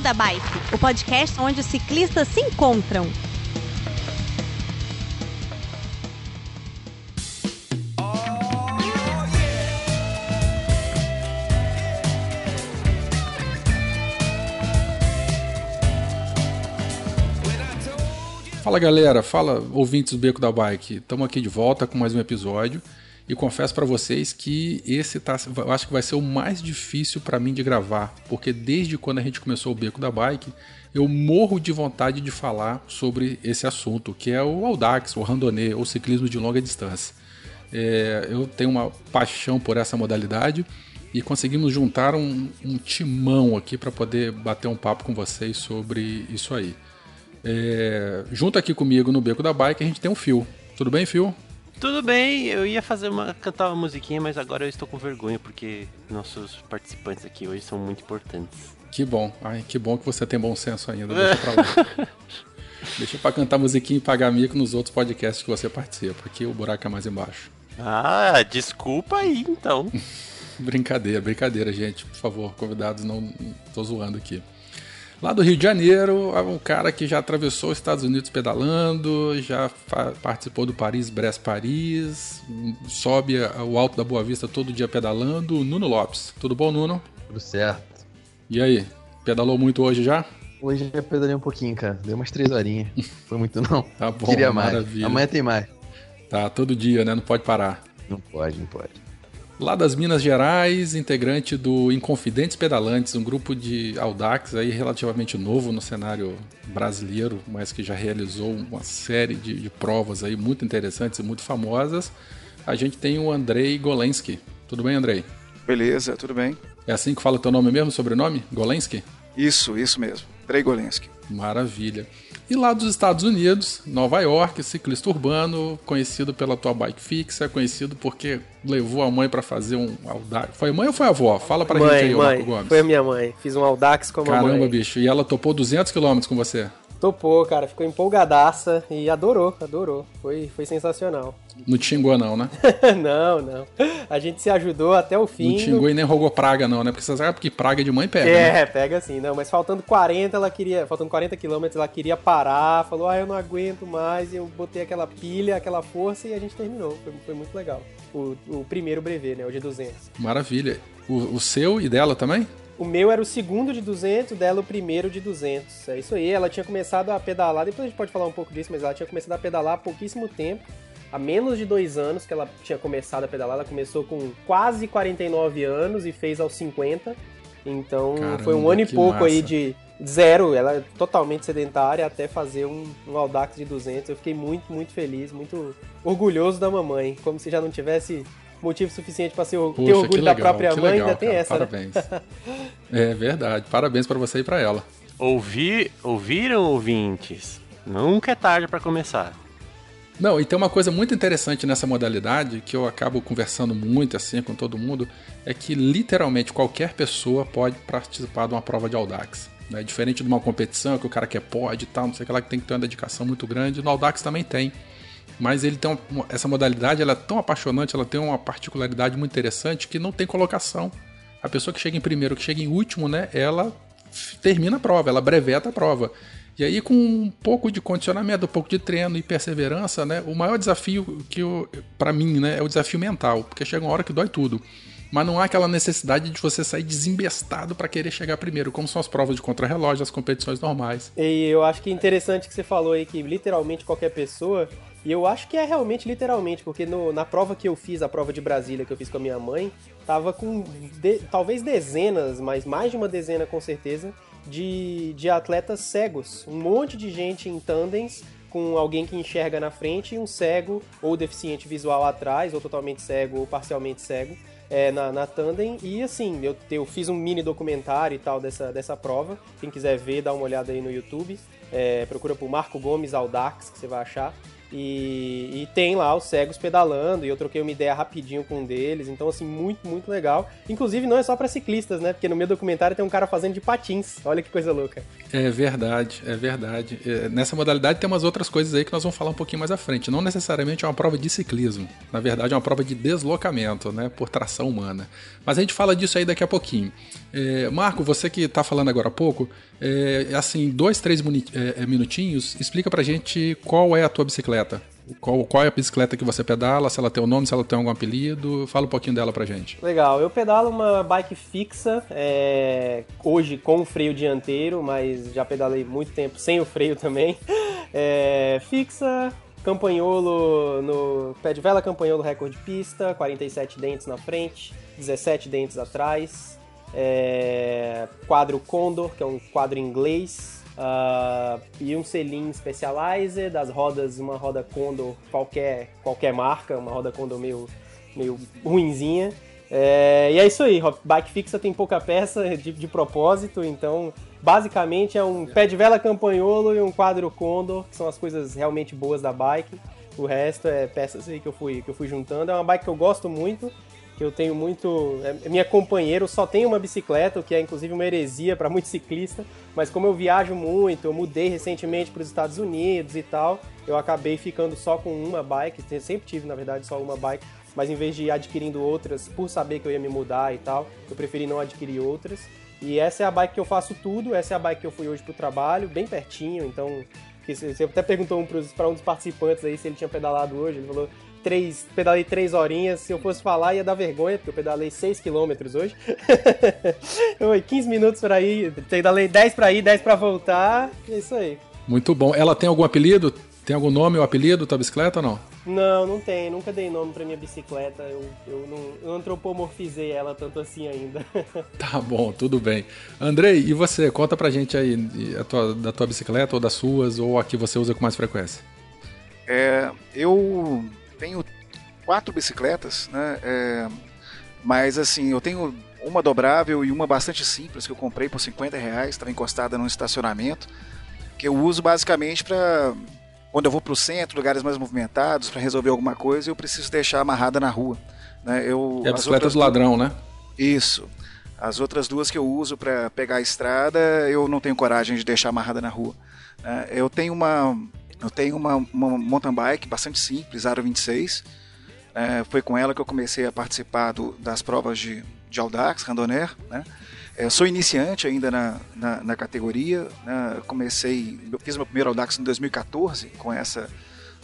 Beco da Bike, o podcast onde os ciclistas se encontram. Fala galera, fala ouvintes do Beco da Bike. Estamos aqui de volta com mais um episódio e confesso para vocês que esse tá, eu acho que vai ser o mais difícil para mim de gravar, porque desde quando a gente começou o Beco da Bike, eu morro de vontade de falar sobre esse assunto, que é o Audax, o randonnée, ou ciclismo de longa distância. É, eu tenho uma paixão por essa modalidade e conseguimos juntar um, um timão aqui para poder bater um papo com vocês sobre isso aí. É, junto aqui comigo no Beco da Bike a gente tem um Fio. Tudo bem, Fio? Tudo bem, eu ia fazer uma cantar uma musiquinha, mas agora eu estou com vergonha porque nossos participantes aqui hoje são muito importantes. Que bom. Ai, que bom que você tem bom senso ainda. Deixa pra lá. Deixa pra cantar musiquinha e pagar mico nos outros podcasts que você participa, porque o buraco é mais embaixo. Ah, desculpa aí então. brincadeira, brincadeira, gente. Por favor, convidados, não tô zoando aqui. Lá do Rio de Janeiro, um cara que já atravessou os Estados Unidos pedalando, já participou do Paris-Brest-Paris, sobe o Alto da Boa Vista todo dia pedalando, Nuno Lopes. Tudo bom, Nuno? Tudo certo. E aí, pedalou muito hoje já? Hoje já pedalei um pouquinho, cara. Deu umas três horinhas. Foi muito não. Tá bom, Queria mais. maravilha. Amanhã tem mais. Tá, todo dia, né? Não pode parar. Não pode, não pode. Lá das Minas Gerais, integrante do Inconfidentes Pedalantes, um grupo de Audax aí relativamente novo no cenário brasileiro, mas que já realizou uma série de, de provas aí muito interessantes e muito famosas. A gente tem o Andrei Golensky. Tudo bem, Andrei? Beleza, tudo bem. É assim que fala o teu nome mesmo, sobrenome? Golensky? Isso, isso mesmo. Andrei Golensky. Maravilha. E lá dos Estados Unidos, Nova York, ciclista urbano, conhecido pela tua bike fixa, conhecido porque levou a mãe para fazer um Audax. Foi a mãe ou foi a avó? Fala pra mãe, gente aí, mãe. Marco Gomes. Foi a minha mãe. Fiz um Audax com a Caramba, mamãe. bicho. E ela topou 200 km com você. Topou, cara. Ficou empolgadaça e adorou, adorou. Foi, foi sensacional. Não te xingou, não, né? não, não. A gente se ajudou até o fim. Não te xingou e nem rogou praga, não, né? Porque você sabe que praga de mãe pega. É, Né? pega assim, não, mas faltando 40, ela queria, faltando 40 quilômetros, ela queria parar, falou, ah, eu não aguento mais, e eu botei aquela pilha, aquela força e a gente terminou, foi, foi muito legal. O, o primeiro brevet, né, o de 200. Maravilha. O, o seu e dela também? O meu era o segundo de 200, dela o primeiro de 200. É isso aí, ela tinha começado a pedalar, depois a gente pode falar um pouco disso, mas ela tinha começado a pedalar há pouquíssimo tempo. Há menos de dois anos que ela tinha começado a pedalar, ela começou com quase 49 anos e fez aos 50. Então Caramba, foi um ano e pouco massa. aí de zero, ela é totalmente sedentária até fazer um, um Audax de 200. Eu fiquei muito, muito feliz, muito orgulhoso da mamãe, como se já não tivesse motivo suficiente para ter orgulho que da legal, própria mãe, legal, ainda tem cara. essa, né? Parabéns. é verdade. Parabéns pra você e pra ela. Ouvir, ouviram ouvintes? Nunca é tarde para começar. Não, e tem uma coisa muito interessante nessa modalidade que eu acabo conversando muito assim com todo mundo, é que literalmente qualquer pessoa pode participar de uma prova de Audax. Né? Diferente de uma competição que o cara quer pode e tal, não sei o que lá, que tem que ter uma dedicação muito grande, no Audax também tem. Mas ele tem uma, essa modalidade, ela é tão apaixonante, ela tem uma particularidade muito interessante que não tem colocação. A pessoa que chega em primeiro, que chega em último, né, ela termina a prova, ela breveta a prova. E aí, com um pouco de condicionamento, um pouco de treino e perseverança, né? O maior desafio que para mim, né, é o desafio mental, porque chega uma hora que dói tudo. Mas não há aquela necessidade de você sair desembestado para querer chegar primeiro, como são as provas de contrarrelógio, as competições normais. E eu acho que é interessante que você falou aí que literalmente qualquer pessoa, e eu acho que é realmente literalmente, porque no- na prova que eu fiz, a prova de Brasília que eu fiz com a minha mãe, tava com de- talvez dezenas, mas mais de uma dezena com certeza, de, de atletas cegos. Um monte de gente em tandems com alguém que enxerga na frente e um cego ou deficiente visual atrás, ou totalmente cego ou parcialmente cego. é, na, na Tandem. E assim, eu, eu fiz um mini documentário e tal dessa, dessa prova. Quem quiser ver, dá uma olhada aí no YouTube. É, procura por Marco Gomes Audax, que você vai achar. E, e, tem lá os cegos pedalando, e eu troquei uma ideia rapidinho com um deles, então assim, muito, muito legal. Inclusive não é só para ciclistas, né? Porque no meu documentário tem um cara fazendo de patins. Olha que coisa louca. É verdade, é verdade. É, nessa modalidade tem umas outras coisas aí que nós vamos falar um pouquinho mais à frente. Não necessariamente é uma prova de ciclismo, na verdade é uma prova de deslocamento, né? Por tração humana. Mas a gente fala disso aí daqui a pouquinho. É, Marco, você que tá falando agora há pouco, é, assim, dois, três é, minutinhos, explica pra gente qual é a tua bicicleta. Qual, qual é a bicicleta que você pedala, se ela tem um nome, se ela tem algum apelido. Fala um pouquinho dela pra gente. Legal, eu pedalo uma bike fixa, é, hoje com o freio dianteiro, mas já pedalei muito tempo sem o freio também. É, fixa, campanholo no pé de vela, campanholo recorde pista, 47 dentes na frente, 17 dentes atrás, é, quadro Condor, que é um quadro inglês, uh, e um selim Specializer, das rodas, uma roda Condor qualquer, qualquer marca, uma roda Condor meio, meio ruinzinha. É, e é isso aí, bike fixa tem pouca peça de, de propósito, então basicamente é um pé de vela campanholo e um quadro Condor, que são as coisas realmente boas da bike. O resto é peças aí que eu fui, que eu fui juntando. É uma bike que eu gosto muito, que eu tenho muito. É minha companheira, eu só tenho uma bicicleta, o que é inclusive uma heresia para muito ciclista, mas como eu viajo muito, eu mudei recentemente para os Estados Unidos e tal, eu acabei ficando só com uma bike, sempre tive na verdade só uma bike, mas em vez de ir adquirindo outras, por saber que eu ia me mudar e tal, eu preferi não adquirir outras. E essa é a bike que eu faço tudo, essa é a bike que eu fui hoje pro trabalho, bem pertinho, então. Você até perguntou um para um dos participantes aí se ele tinha pedalado hoje, ele falou três, pedalei três horinhas. Se eu fosse falar, ia dar vergonha, porque eu pedalei 6 km hoje. Oi, 15 minutos para ir, pedalei 10 para ir, 10 para voltar. É isso aí. Muito bom. Ela tem algum apelido? Tem algum nome ou apelido da bicicleta ou não? Não, não tem. Nunca dei nome pra minha bicicleta. Eu, eu, não, eu antropomorfizei ela tanto assim ainda. tá bom, tudo bem. Andrei, e você? Conta pra gente aí tua, da tua bicicleta ou das suas, ou a que você usa com mais frequência. É, eu tenho quatro bicicletas, né? É, mas assim, eu tenho uma dobrável e uma bastante simples que eu comprei por 50 reais, estava encostada num estacionamento, que eu uso basicamente para quando eu vou para o centro, lugares mais movimentados, para resolver alguma coisa, eu preciso deixar amarrada na rua. Né? Eu, é a bicicleta do ladrão, né? Isso. As outras duas que eu uso para pegar a estrada, eu não tenho coragem de deixar amarrada na rua. Né? Eu tenho uma eu tenho uma, uma mountain bike bastante simples, Aro 26. É, foi com ela que eu comecei a participar do, das provas de, de Audax, Randonner. Né? É, sou iniciante ainda na, na, na categoria. Né? Comecei, eu fiz meu primeiro Audax em 2014 com essa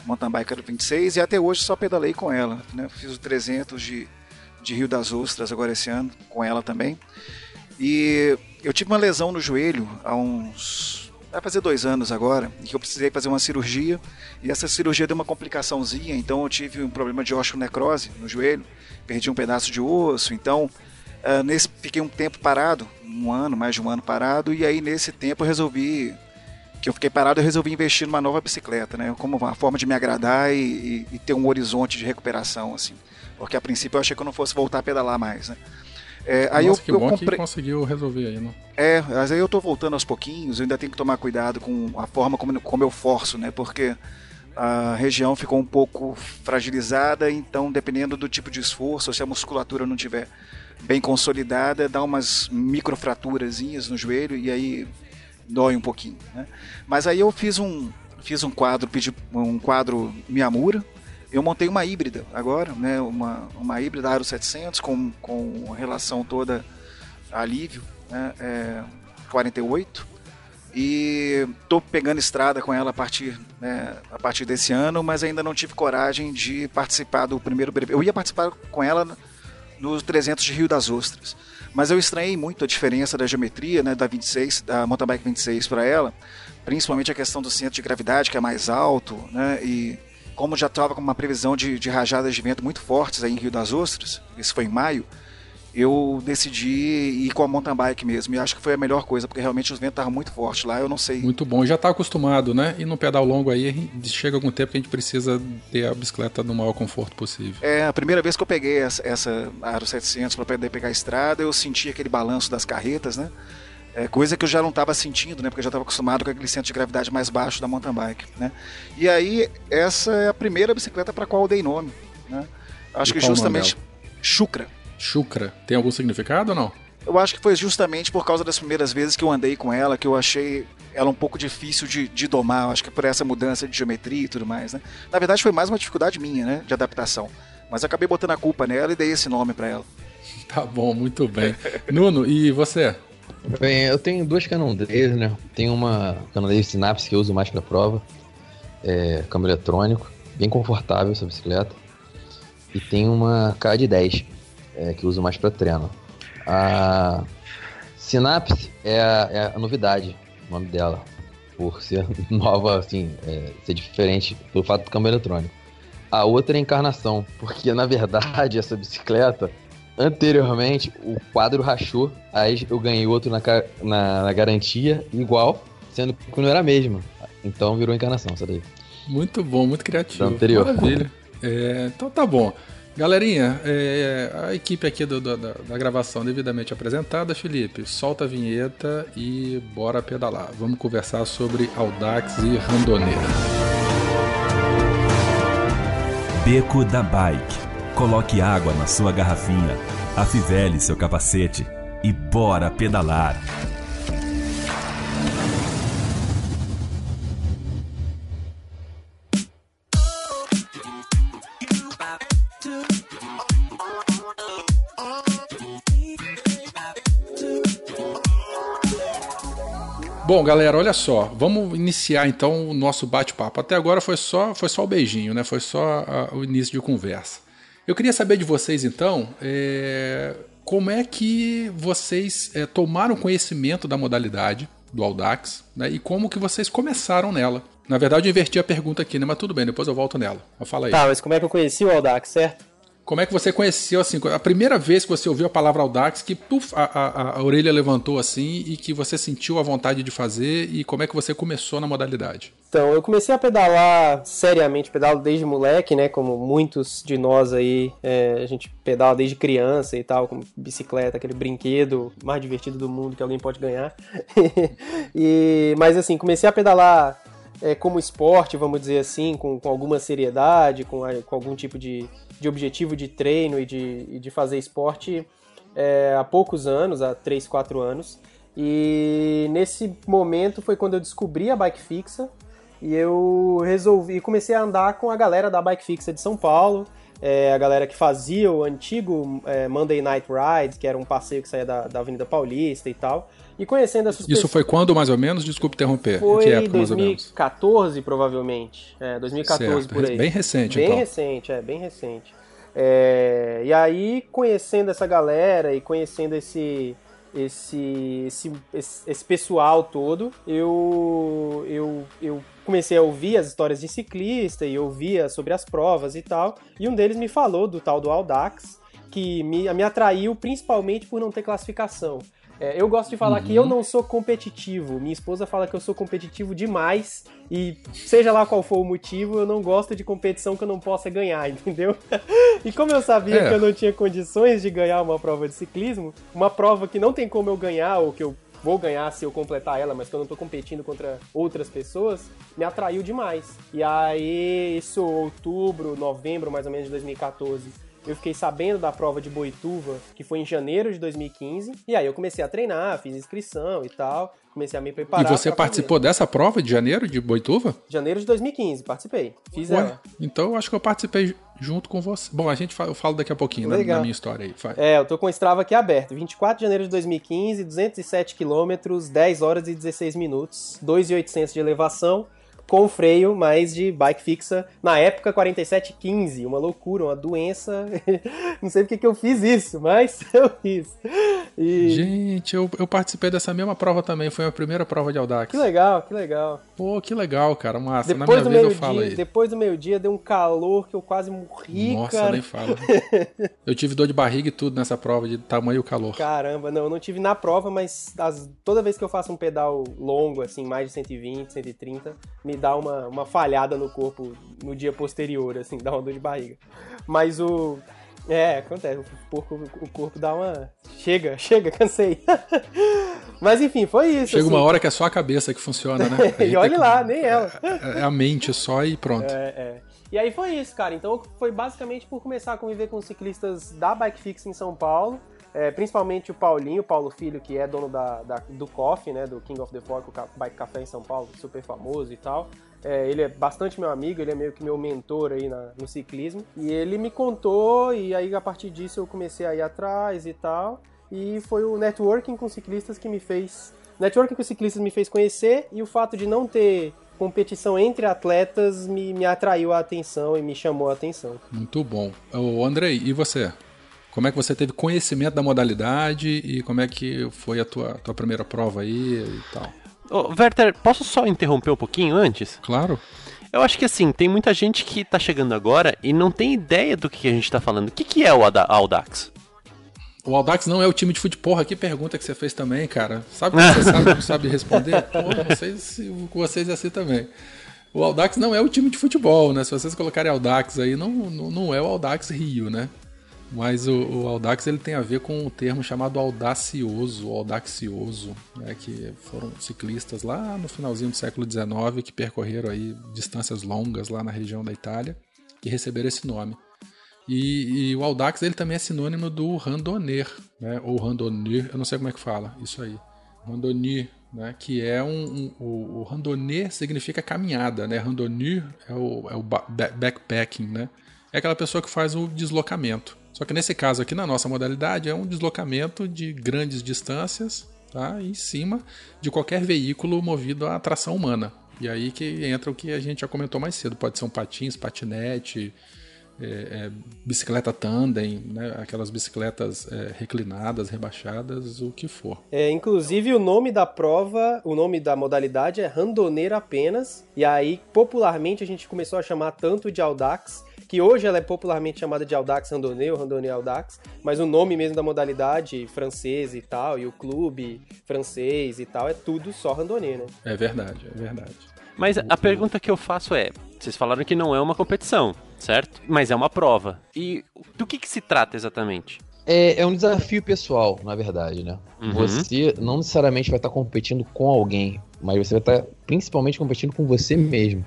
mountain bike Aro 26 e até hoje só pedalei com ela. Né? Fiz o 300 de, de Rio das Ostras agora esse ano com ela também. E eu tive uma lesão no joelho há uns vai fazer dois anos agora, que eu precisei fazer uma cirurgia, e essa cirurgia deu uma complicaçãozinha, então eu tive um problema de osteonecrose no joelho, perdi um pedaço de osso, então uh, nesse fiquei um tempo parado, um ano, mais de um ano parado, e aí nesse tempo eu resolvi que eu fiquei parado, eu resolvi investir numa nova bicicleta, né? Como uma forma de me agradar e, e, e ter um horizonte de recuperação, assim. Porque a princípio eu achei que eu não fosse voltar a pedalar mais, né? É, aí Nossa, eu, que eu bom que conseguiu resolver aí, não? É, mas aí eu tô voltando aos pouquinhos, eu ainda tenho que tomar cuidado com a forma como, como eu forço, né? Porque a região ficou um pouco fragilizada, então dependendo do tipo de esforço, se a musculatura não tiver bem consolidada, dá umas microfraturazinhas no joelho e aí dói um pouquinho, né? Mas aí eu fiz um fiz um quadro, pedi um quadro Miyamura, eu montei uma híbrida agora, né, uma, uma híbrida Aro 700 com, com relação toda a alívio, né, é, 48 e estou pegando estrada com ela a partir, né, a partir desse ano, mas ainda não tive coragem de participar do primeiro Eu ia participar com ela nos 300 de Rio das Ostras, mas eu estranhei muito a diferença da geometria, né, da 26, da mountain bike 26 para ela, principalmente a questão do centro de gravidade que é mais alto, né, e como já estava com uma previsão de, de rajadas de vento muito fortes aí em Rio das Ostras, isso foi em maio, eu decidi ir com a mountain bike mesmo. E acho que foi a melhor coisa, porque realmente os ventos estavam muito fortes lá, eu não sei. Muito bom, já está acostumado, né? E no pedal longo aí, chega algum tempo que a gente precisa ter a bicicleta no maior conforto possível. É, a primeira vez que eu peguei essa, essa Aro 700 para poder pegar a estrada, eu senti aquele balanço das carretas, né? É, coisa que eu já não estava sentindo, né? Porque eu já estava acostumado com aquele centro de gravidade mais baixo da mountain bike, né? E aí, essa é a primeira bicicleta para a qual eu dei nome, né? Acho E que justamente Chucra. Chucra. Tem algum significado ou não? Eu acho que foi justamente por causa das primeiras vezes que eu andei com ela que eu achei ela um pouco difícil de, de domar. Eu acho que por essa mudança de geometria e tudo mais, né? Na verdade, foi mais uma dificuldade minha, né? De adaptação. Mas eu acabei botando a culpa nela e dei esse nome para ela. Tá bom, muito bem. Nuno, e você? Bem, eu tenho duas Cannondale, né? Tem uma Cannondale Synapse que eu uso mais pra prova. É, câmbio eletrônico, bem confortável essa bicicleta. E tem uma KD10, é, que eu uso mais pra treino. A Synapse é a, é a novidade, o nome dela. Por ser nova, assim, é, ser diferente pelo fato do câmbio eletrônico. A outra é a encarnação, porque na verdade essa bicicleta Anteriormente, o quadro rachou, aí eu ganhei outro na, na, na garantia, igual, sendo que não era a mesma. Então virou encarnação, essa daí. Muito bom, muito criativo. Da anterior. Maravilha. É, então tá bom. Galerinha, é, a equipe aqui do- do- da, da gravação devidamente apresentada, Felipe, solta a vinheta e bora pedalar. Vamos conversar sobre Audax e Randoneira. Beco da Bike. Coloque água na sua garrafinha, afivele seu capacete e bora pedalar. Bom, galera, olha só, vamos iniciar então o nosso bate-papo. Até agora foi só, foi só o beijinho, né? Foi só ah, o início de conversa. Eu queria saber de vocês então, é, como é que vocês é, tomaram conhecimento da modalidade do Audax, né? E como que vocês começaram nela? Na verdade, eu inverti a pergunta aqui, né? Mas tudo bem, depois eu volto nela. Fala aí. Tá, mas como é que eu conheci o Audax, certo? Como é que você conheceu, assim, a primeira vez que você ouviu a palavra Audax, que a, a- a orelha levantou assim e que você sentiu a vontade de fazer e como é que você começou na modalidade? Então, eu comecei a pedalar seriamente, pedalo desde moleque, né? Como muitos de nós aí, é, a gente pedala desde criança e tal, com bicicleta, aquele brinquedo mais divertido do mundo que alguém pode ganhar. e, mas assim, comecei a pedalar é, como esporte, vamos dizer assim, com, com alguma seriedade, com, com algum tipo de, de objetivo de treino e de, e de fazer esporte é, há poucos anos, há 3, 4 anos. E nesse momento foi quando eu descobri a bike fixa e eu resolvi, comecei a andar com a galera da bike fixa de São Paulo, é, a galera que fazia o antigo é, Monday Night Ride, que era um passeio que saía da, da Avenida Paulista e tal. E conhecendo essas Isso foi quando, mais ou menos? Desculpe interromper. em Foi que época, mais ou menos? 2014, provavelmente. É, 2014 Certo, por aí. bem recente, Bem então. recente, é, bem recente. É, e aí, conhecendo essa galera e conhecendo esse, esse, esse, esse, esse pessoal todo, eu, eu, eu comecei a ouvir as histórias de ciclista e ouvia sobre as provas e tal. E um deles me falou do tal do Audax, que me, me atraiu principalmente por não ter classificação. É, eu gosto de falar que eu não sou competitivo. Minha esposa fala que eu sou competitivo demais e seja lá qual for o motivo, eu não gosto de competição que eu não possa ganhar, entendeu? e como eu sabia É. que eu não tinha condições de ganhar uma prova de ciclismo, uma prova que não tem como eu ganhar ou que eu vou ganhar se eu completar ela, mas que eu não tô competindo contra outras pessoas, me atraiu demais. E aí, isso outubro, novembro mais ou menos de 2014, eu fiquei sabendo da prova de Boituva, que foi em janeiro de 2015, e aí eu comecei a treinar, fiz inscrição e tal, comecei a me E preparar. você pra participou dessa prova de janeiro de Boituva? Janeiro de 2015, participei. Fiz Ué, ela. então eu acho que eu participei junto com você. Bom, a gente fa- eu falo daqui a pouquinho Legal. da minha história aí. Vai. É, eu tô com o Strava aqui aberto. 24 de janeiro de 2015, 207 quilômetros, 10 horas e 16 minutos, 2.800 de elevação, com freio, mas de bike fixa. Na época, 47,15. Uma loucura, uma doença. Não sei porque que eu fiz isso, mas eu fiz. E... Gente, eu, eu participei dessa mesma prova também. Foi a primeira prova de Audax. Que legal, que legal. Pô, que legal, cara. Massa. Depois Na do minha vez eu falo meio-dia, aí. depois do meio-dia deu um calor que eu quase morri, Nossa, cara. nem fala. Eu tive dor de barriga e tudo nessa prova, de tamanho e calor. Caramba, não, eu não tive na prova, mas as- toda vez que eu faço um pedal longo, assim, mais de 120, 130, me dá uma, uma falhada no corpo no dia posterior, assim, dá uma dor de barriga. Mas o. É, acontece. O, porco, o corpo dá uma. Chega, chega, cansei. Mas enfim, foi isso. Chega assim. uma hora que é só a cabeça que funciona, né? E olha lá, nem ela. É a mente só e pronto. É, é. E aí foi isso, cara. Então foi basicamente por começar a conviver com ciclistas da Bike Fix em São Paulo. É, principalmente o Paulinho, Paulo Filho, que é dono da, da- do Coffee, né? Do King of the Fork, o ca- Bike Café em São Paulo, super famoso e tal. É, ele é bastante meu amigo, ele é meio que meu mentor aí na- no ciclismo. E ele me contou, e aí a partir disso eu comecei a ir atrás e tal. E foi o networking com ciclistas que me fez. Networking com ciclistas me fez conhecer, e o fato de não ter competição entre atletas me, me atraiu a atenção e me chamou a atenção. Muito bom. Ô, Andrei, e você? Como é que você teve conhecimento da modalidade e como é que foi a tua, tua primeira prova aí e tal? Ô, Werther, posso só interromper um pouquinho antes? Claro. Eu acho que assim, tem muita gente que tá chegando agora e não tem ideia do que a gente tá falando. O que, que é o Audax? O Audax não é o time de futebol. Porra, que pergunta que você fez também, cara. Sabe que você sabe, não sabe responder? Porra, vocês, vocês é assim também. O Audax não é o time de futebol, né? Se vocês colocarem Audax aí, não, não, não é o Audax Rio, né? Mas o, o Audax ele tem a ver com um termo chamado audacioso, audaxioso, né? que foram ciclistas lá no finalzinho do século XIX que percorreram aí distâncias longas lá na região da Itália que receberam esse nome. E, e o Audax ele também é sinônimo do randonner, né? Ou randonner, eu não sei como é que fala, isso aí. Randonner, né? Que é um, um- o, o randonner significa caminhada, né? Randonner é o, é o ba- ba- backpacking, né? É aquela pessoa que faz o deslocamento. Só que nesse caso aqui na nossa modalidade é um deslocamento de grandes distâncias, tá? Em cima de qualquer veículo movido a tração humana. E aí que entra o que a gente já comentou mais cedo. Pode ser um patins, patinete, é, é, bicicleta tandem, né? aquelas bicicletas é, reclinadas, rebaixadas, o que for. É, inclusive o nome da prova, o nome da modalidade é randoneira apenas. E aí, popularmente, a gente começou a chamar tanto de Audax, que hoje ela é popularmente chamada de Audax Randonnée ou Randonnée Audax, mas o nome mesmo da modalidade francês e tal, e o clube francês e tal, é tudo só Randonnée, né? É verdade, é verdade. Mas a pergunta que eu faço é: vocês falaram que não é uma competição, certo? Mas é uma prova. E do que, que se trata exatamente? É, é um desafio pessoal, na verdade, né? Uhum. Você não necessariamente vai estar competindo com alguém, mas você vai estar principalmente competindo com você mesmo.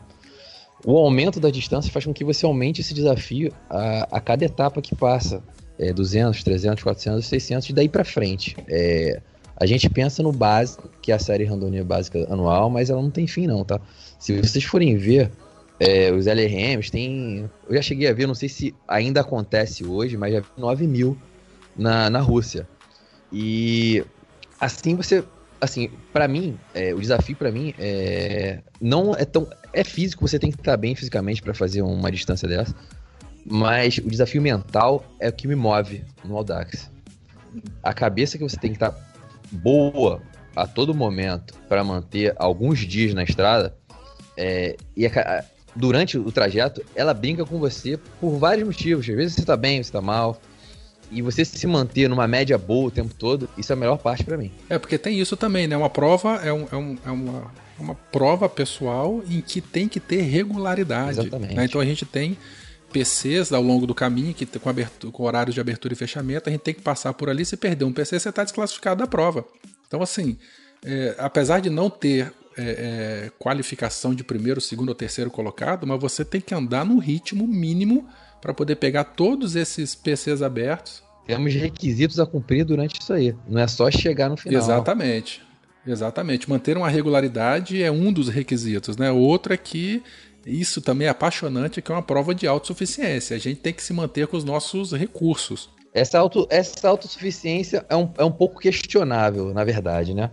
O aumento da distância faz com que você aumente esse desafio a, a cada etapa que passa. É, 200, 300, 400, 600 e daí pra frente. É, a gente pensa no básico, que é a série randonia básica anual, mas ela não tem fim não, tá? Se vocês forem ver, é, os LRMs tem... Eu já cheguei a ver, não sei se ainda acontece hoje, mas já vi 9 mil na, na Rússia. E assim você, assim, para mim, é, o desafio para mim é não é tão é físico, você tem que estar bem fisicamente para fazer uma distância dessa, mas o desafio mental é o que me move no Audax. A cabeça que você tem que estar boa a todo momento para manter alguns dias na estrada é, e a durante o trajeto ela brinca com você por vários motivos. Às vezes você tá bem, você tá mal. E você se manter numa média boa o tempo todo, isso é a melhor parte pra mim. É, porque tem isso também, né? Uma prova é, um- é um- é uma, uma prova pessoal em que tem que ter regularidade. Exatamente. né? Então a gente tem PCs ao longo do caminho, que com, com horários de abertura e fechamento, a gente tem que passar por ali. Se perder um PC, você está desclassificado da prova. Então, assim, é, apesar de não ter é, é, qualificação de primeiro, segundo ou terceiro colocado, mas você tem que andar no ritmo mínimo para poder pegar todos esses PCs abertos Temos requisitos a cumprir durante isso aí. Não é só chegar no final. Exatamente. Exatamente. Manter uma regularidade é um dos requisitos, né? Outro é que isso também é apaixonante, que é uma prova de autossuficiência. A gente tem que se manter com os nossos recursos. Essa, auto, essa autossuficiência é um, é um pouco questionável, na verdade, né?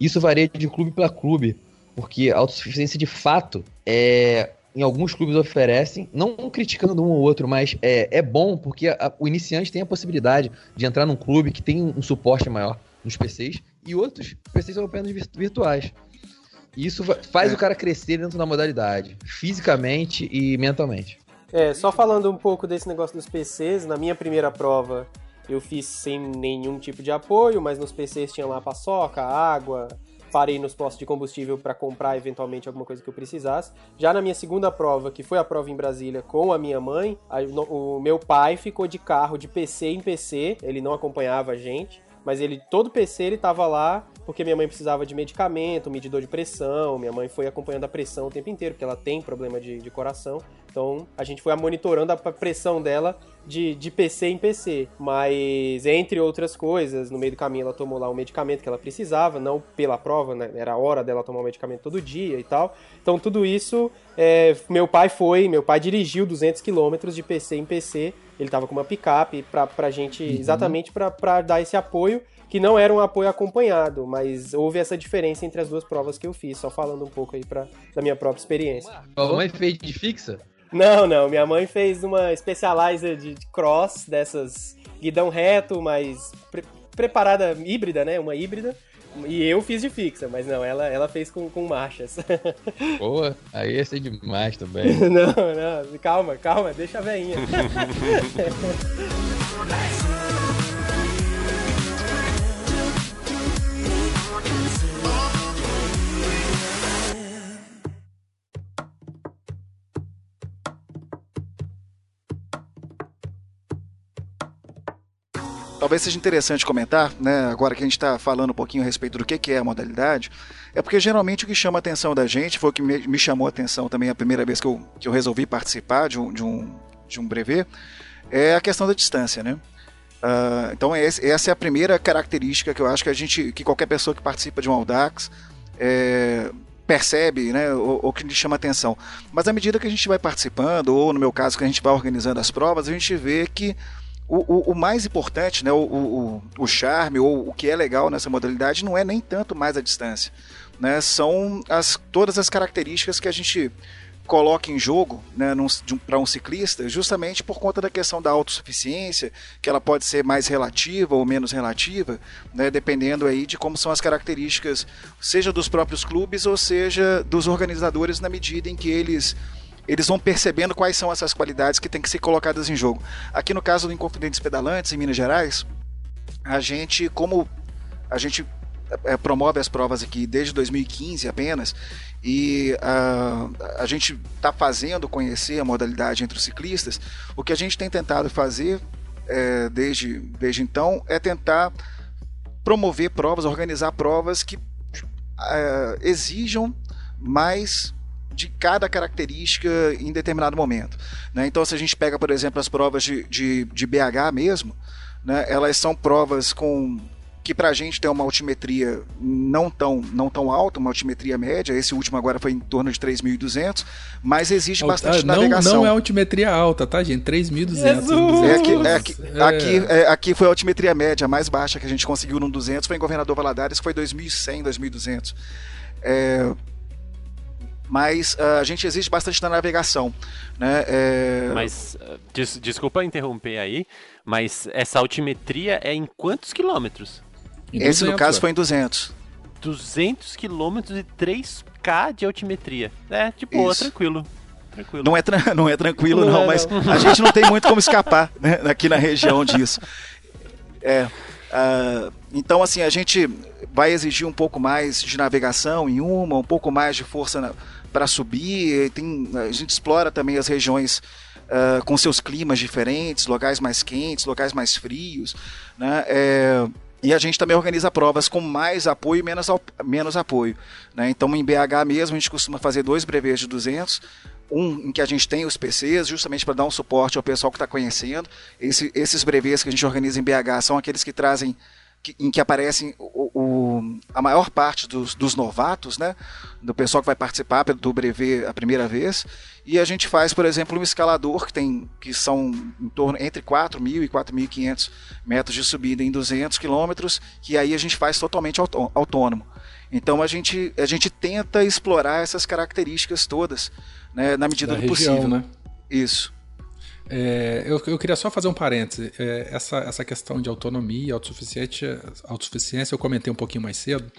Isso varia de clube para clube, porque a autossuficiência de fato é. Em alguns clubes oferecem, não criticando um ou outro, mas é, é bom porque a- o iniciante tem a possibilidade de entrar num clube que tem um suporte maior nos PCs e outros PCs são apenas vir- virtuais. Isso faz É. o cara crescer dentro da modalidade, fisicamente e mentalmente. É, só falando um pouco desse negócio dos PCs, na minha primeira prova eu fiz sem nenhum tipo de apoio, mas nos PCs tinha lá paçoca, água, parei nos postos de combustível para comprar eventualmente alguma coisa que eu precisasse. Já na minha segunda prova, que foi a prova em Brasília com a minha mãe, o meu pai ficou de carro de PC em PC, ele não acompanhava a gente, mas ele todo PC ele tava lá porque minha mãe precisava de medicamento, medidor de pressão, minha mãe foi acompanhando a pressão o tempo inteiro, porque ela tem problema de, de coração. Então a gente foi monitorando a pressão dela de, de PC em PC. Mas, entre outras coisas, no meio do caminho ela tomou lá o medicamento que ela precisava, não pela prova, né? Era a hora dela tomar o medicamento todo dia e tal. Então, tudo isso, é, meu pai foi, meu pai dirigiu 200 quilômetros de PC em PC. Ele tava com uma picape pra, pra gente, uhum. exatamente para dar esse apoio que não era um apoio acompanhado, mas houve essa diferença entre as duas provas que eu fiz, só falando um pouco aí pra, da minha própria experiência. Sua mãe fez de fixa? Não, não. Minha mãe fez uma Specializer de cross, dessas guidão reto, mas pre preparada híbrida, né? Uma híbrida. E eu fiz de fixa, mas não, ela, ela fez com, com marchas. Boa, aí ia ser demais também. não, não, calma, calma, deixa a veinha. talvez seja interessante comentar, né, agora que a gente está falando um pouquinho a respeito do que, que é a modalidade, é porque geralmente o que chama a atenção da gente, foi o que me, chamou a atenção também a primeira vez que eu, que eu resolvi participar de um, de, um, de um brevet, é a questão da distância, né? Uh, então essa é a primeira característica que eu acho que a gente, que qualquer pessoa que participa de um Audax é, percebe, né, ou, ou, que lhe chama atenção. Mas à medida que a gente vai participando, ou no meu caso que a gente vai organizando as provas, a gente vê que o, o, o, mais importante, né, o, o, o charme ou o que é legal nessa modalidade não é nem tanto mais a distância. Né, são as, todas as características que a gente coloca em jogo né, um, para um ciclista, justamente por conta da questão da autossuficiência, que ela pode ser mais relativa ou menos relativa, né, dependendo aí de como são as características, seja dos próprios clubes ou seja dos organizadores, na medida em que eles eles vão percebendo quais são essas qualidades que têm que ser colocadas em jogo. Aqui no caso do Inconfidentes Pedalantes, em Minas Gerais, a gente, como a gente é, promove as provas aqui desde 2015 apenas, e uh, a gente está fazendo conhecer a modalidade entre os ciclistas, o que a gente tem tentado fazer é, desde, desde então é tentar promover provas, organizar provas que exijam mais de cada característica em determinado momento. Né? Então, se a gente pega, por exemplo, as provas de, de, de BH mesmo, né? elas são provas com que para a gente tem uma altimetria não tão, não tão alta, uma altimetria média, esse último agora foi em torno de 3.200, mas existe bastante não, navegação. Não é altimetria alta, tá, gente? 3.200. É, aqui, é, aqui, é. Aqui, é, aqui foi a altimetria média mais baixa que a gente conseguiu no 200, foi em Governador Valadares, que foi 2.100, 2.200. É, mas uh, a gente existe bastante na navegação. Né? É... Mas, uh, des desculpa interromper aí, mas essa altimetria é em quantos quilômetros? Em Esse, 200, no caso, foi em 200. 200 quilômetros e 3K de altimetria. É, tipo, ó, tranquilo. Tranquilo. Não é, tra não é tranquilo, não, não é, mas não. a gente não tem muito como escapar né, aqui na região disso. É, uh, então, assim, a gente vai exigir um pouco mais de navegação em uma, um pouco mais de força para subir. Tem, a gente explora também as regiões uh, com seus climas diferentes, locais mais quentes, locais mais frios. Né? É, e a gente também organiza provas com mais apoio e menos, menos apoio. Né? Então, em BH mesmo, a gente costuma fazer dois brevês de 200, um em que a gente tem os PCs, justamente para dar um suporte ao pessoal que está conhecendo. Esse, esses brevês que a gente organiza em BH são aqueles que trazem em que aparecem o, o, a maior parte dos, dos, novatos, né, do pessoal que vai participar do brevet a primeira vez, e a gente faz, por exemplo, um escalador que tem que são em torno entre 4.000 e 4.500 metros de subida em 200 quilômetros, que aí a gente faz totalmente autônomo. Então a gente, a gente tenta explorar essas características todas, né, na medida da do região, possível. Né? Isso. É, eu, eu, queria só fazer um parêntese. É, essa, essa questão de autonomia, autossuficiência, autossuficiência, eu comentei um pouquinho mais cedo.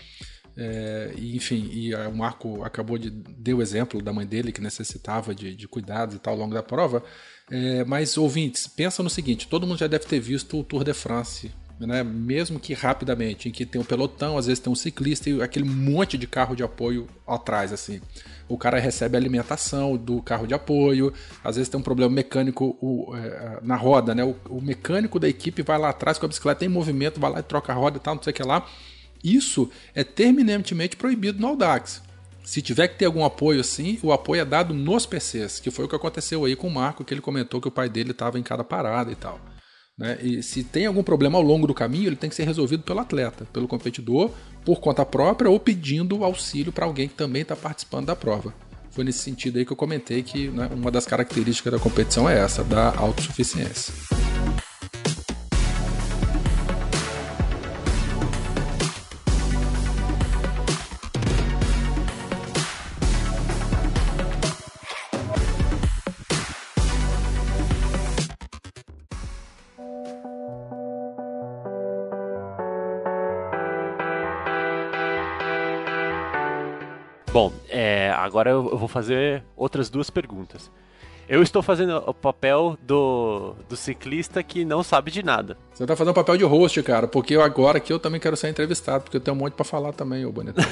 É, e, enfim, e o Marco acabou de dar o exemplo da mãe dele que necessitava de, de cuidados e tal ao longo da prova. É, mas, ouvintes, pensa no seguinte: todo mundo já deve ter visto o Tour de France né, mesmo que rapidamente, em que tem um pelotão, às vezes tem um ciclista e aquele monte de carro de apoio atrás, assim. O cara recebe alimentação do carro de apoio, às vezes tem um problema mecânico o, é, na roda, né? O, o, mecânico da equipe vai lá atrás com a bicicleta em movimento, vai lá e troca a roda e tal, não sei o que lá. Isso é terminantemente proibido no Audax. Se tiver que ter algum apoio assim, o apoio é dado nos PCs, que foi o que aconteceu aí com o Marco, que ele comentou que o pai dele estava em cada parada e tal. Né? E se tem algum problema ao longo do caminho, ele tem que ser resolvido pelo atleta, pelo competidor, por conta própria ou pedindo auxílio para alguém que também está participando da prova. Foi nesse sentido aí que eu comentei que né, uma das características da competição é essa, da autossuficiência. Agora eu vou fazer outras duas perguntas. Eu estou fazendo o papel do, do ciclista que não sabe de nada. Você está fazendo o papel de host, cara, porque eu agora aqui eu também quero ser entrevistado, porque eu tenho um monte para falar também, ô Bonitão.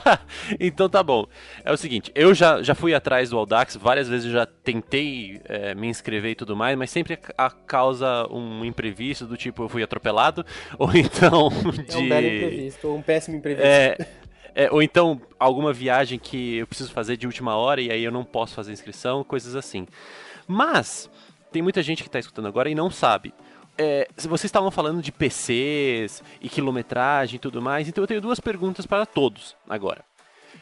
então tá bom. É o seguinte, eu já, já fui atrás do Audax, várias vezes eu já tentei é, me inscrever e tudo mais, mas sempre a causa um imprevisto do tipo eu fui atropelado, ou então de... É um belo imprevisto, ou um péssimo imprevisto. É... É, ou então alguma viagem que eu preciso fazer de última hora e aí eu não posso fazer inscrição, coisas assim. Mas tem muita gente que está escutando agora e não sabe. É, vocês estavam falando de PCs e quilometragem e tudo mais, então eu tenho duas perguntas para todos agora.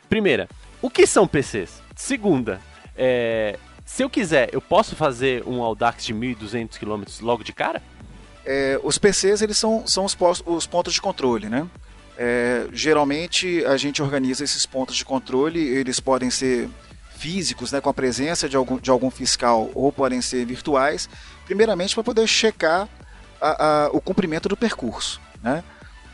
Primeira, o que são PCs? Segunda, é, se eu quiser, eu posso fazer um Audax de 1.200 km logo de cara? É, os PCs eles são, são os, os pontos de controle, né? É, geralmente a gente organiza esses pontos de controle, eles podem ser físicos, né, com a presença de algum, de algum fiscal, ou podem ser virtuais, primeiramente para poder checar a, a, o cumprimento do percurso. Né?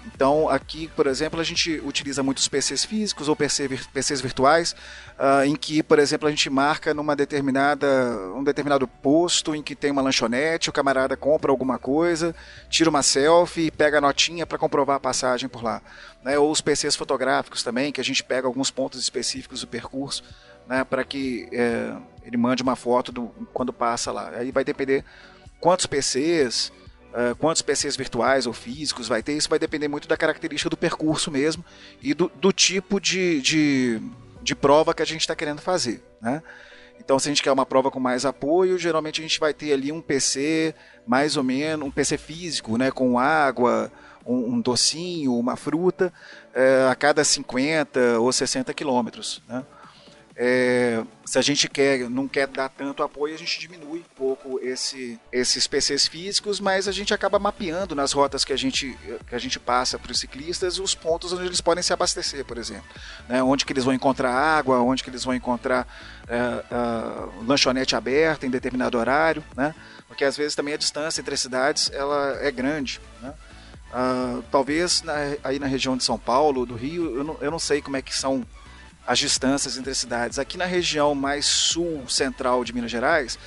Então, aqui, por exemplo, a gente utiliza muitos PCs físicos ou PC, PCs virtuais, uh, em que, por exemplo, a gente marca numa determinada, um determinado posto em que tem uma lanchonete, o camarada compra alguma coisa, tira uma selfie e pega a notinha para comprovar a passagem por lá. Né? Ou os PCs fotográficos também, que a gente pega alguns pontos específicos do percurso né, para que é, ele mande uma foto do, quando passa lá. Aí vai depender quantos PCs Uh, quantos PCs virtuais ou físicos vai ter, isso vai depender muito da característica do percurso mesmo e do, do tipo de, de, de, prova que a gente está querendo fazer. Né? Então, se a gente quer uma prova com mais apoio, geralmente a gente vai ter ali um PC mais ou menos, um PC físico, né, com água, um, um docinho, uma fruta, uh, a cada 50 ou 60 quilômetros. Né? É, se a gente quer, não quer dar tanto apoio, a gente diminui um pouco esse, esses PCs físicos, mas a gente acaba mapeando nas rotas que a gente, que a gente passa para os ciclistas os pontos onde eles podem se abastecer, por exemplo. Né? Onde que eles vão encontrar água, onde que eles vão encontrar é, lanchonete aberta em determinado horário, né? porque às vezes também a distância entre as cidades ela é grande. Né? Uh, talvez na, aí na região de São Paulo, do Rio, eu não, eu não sei como é que são as distâncias entre cidades. Aqui na região mais sul-central de Minas Gerais,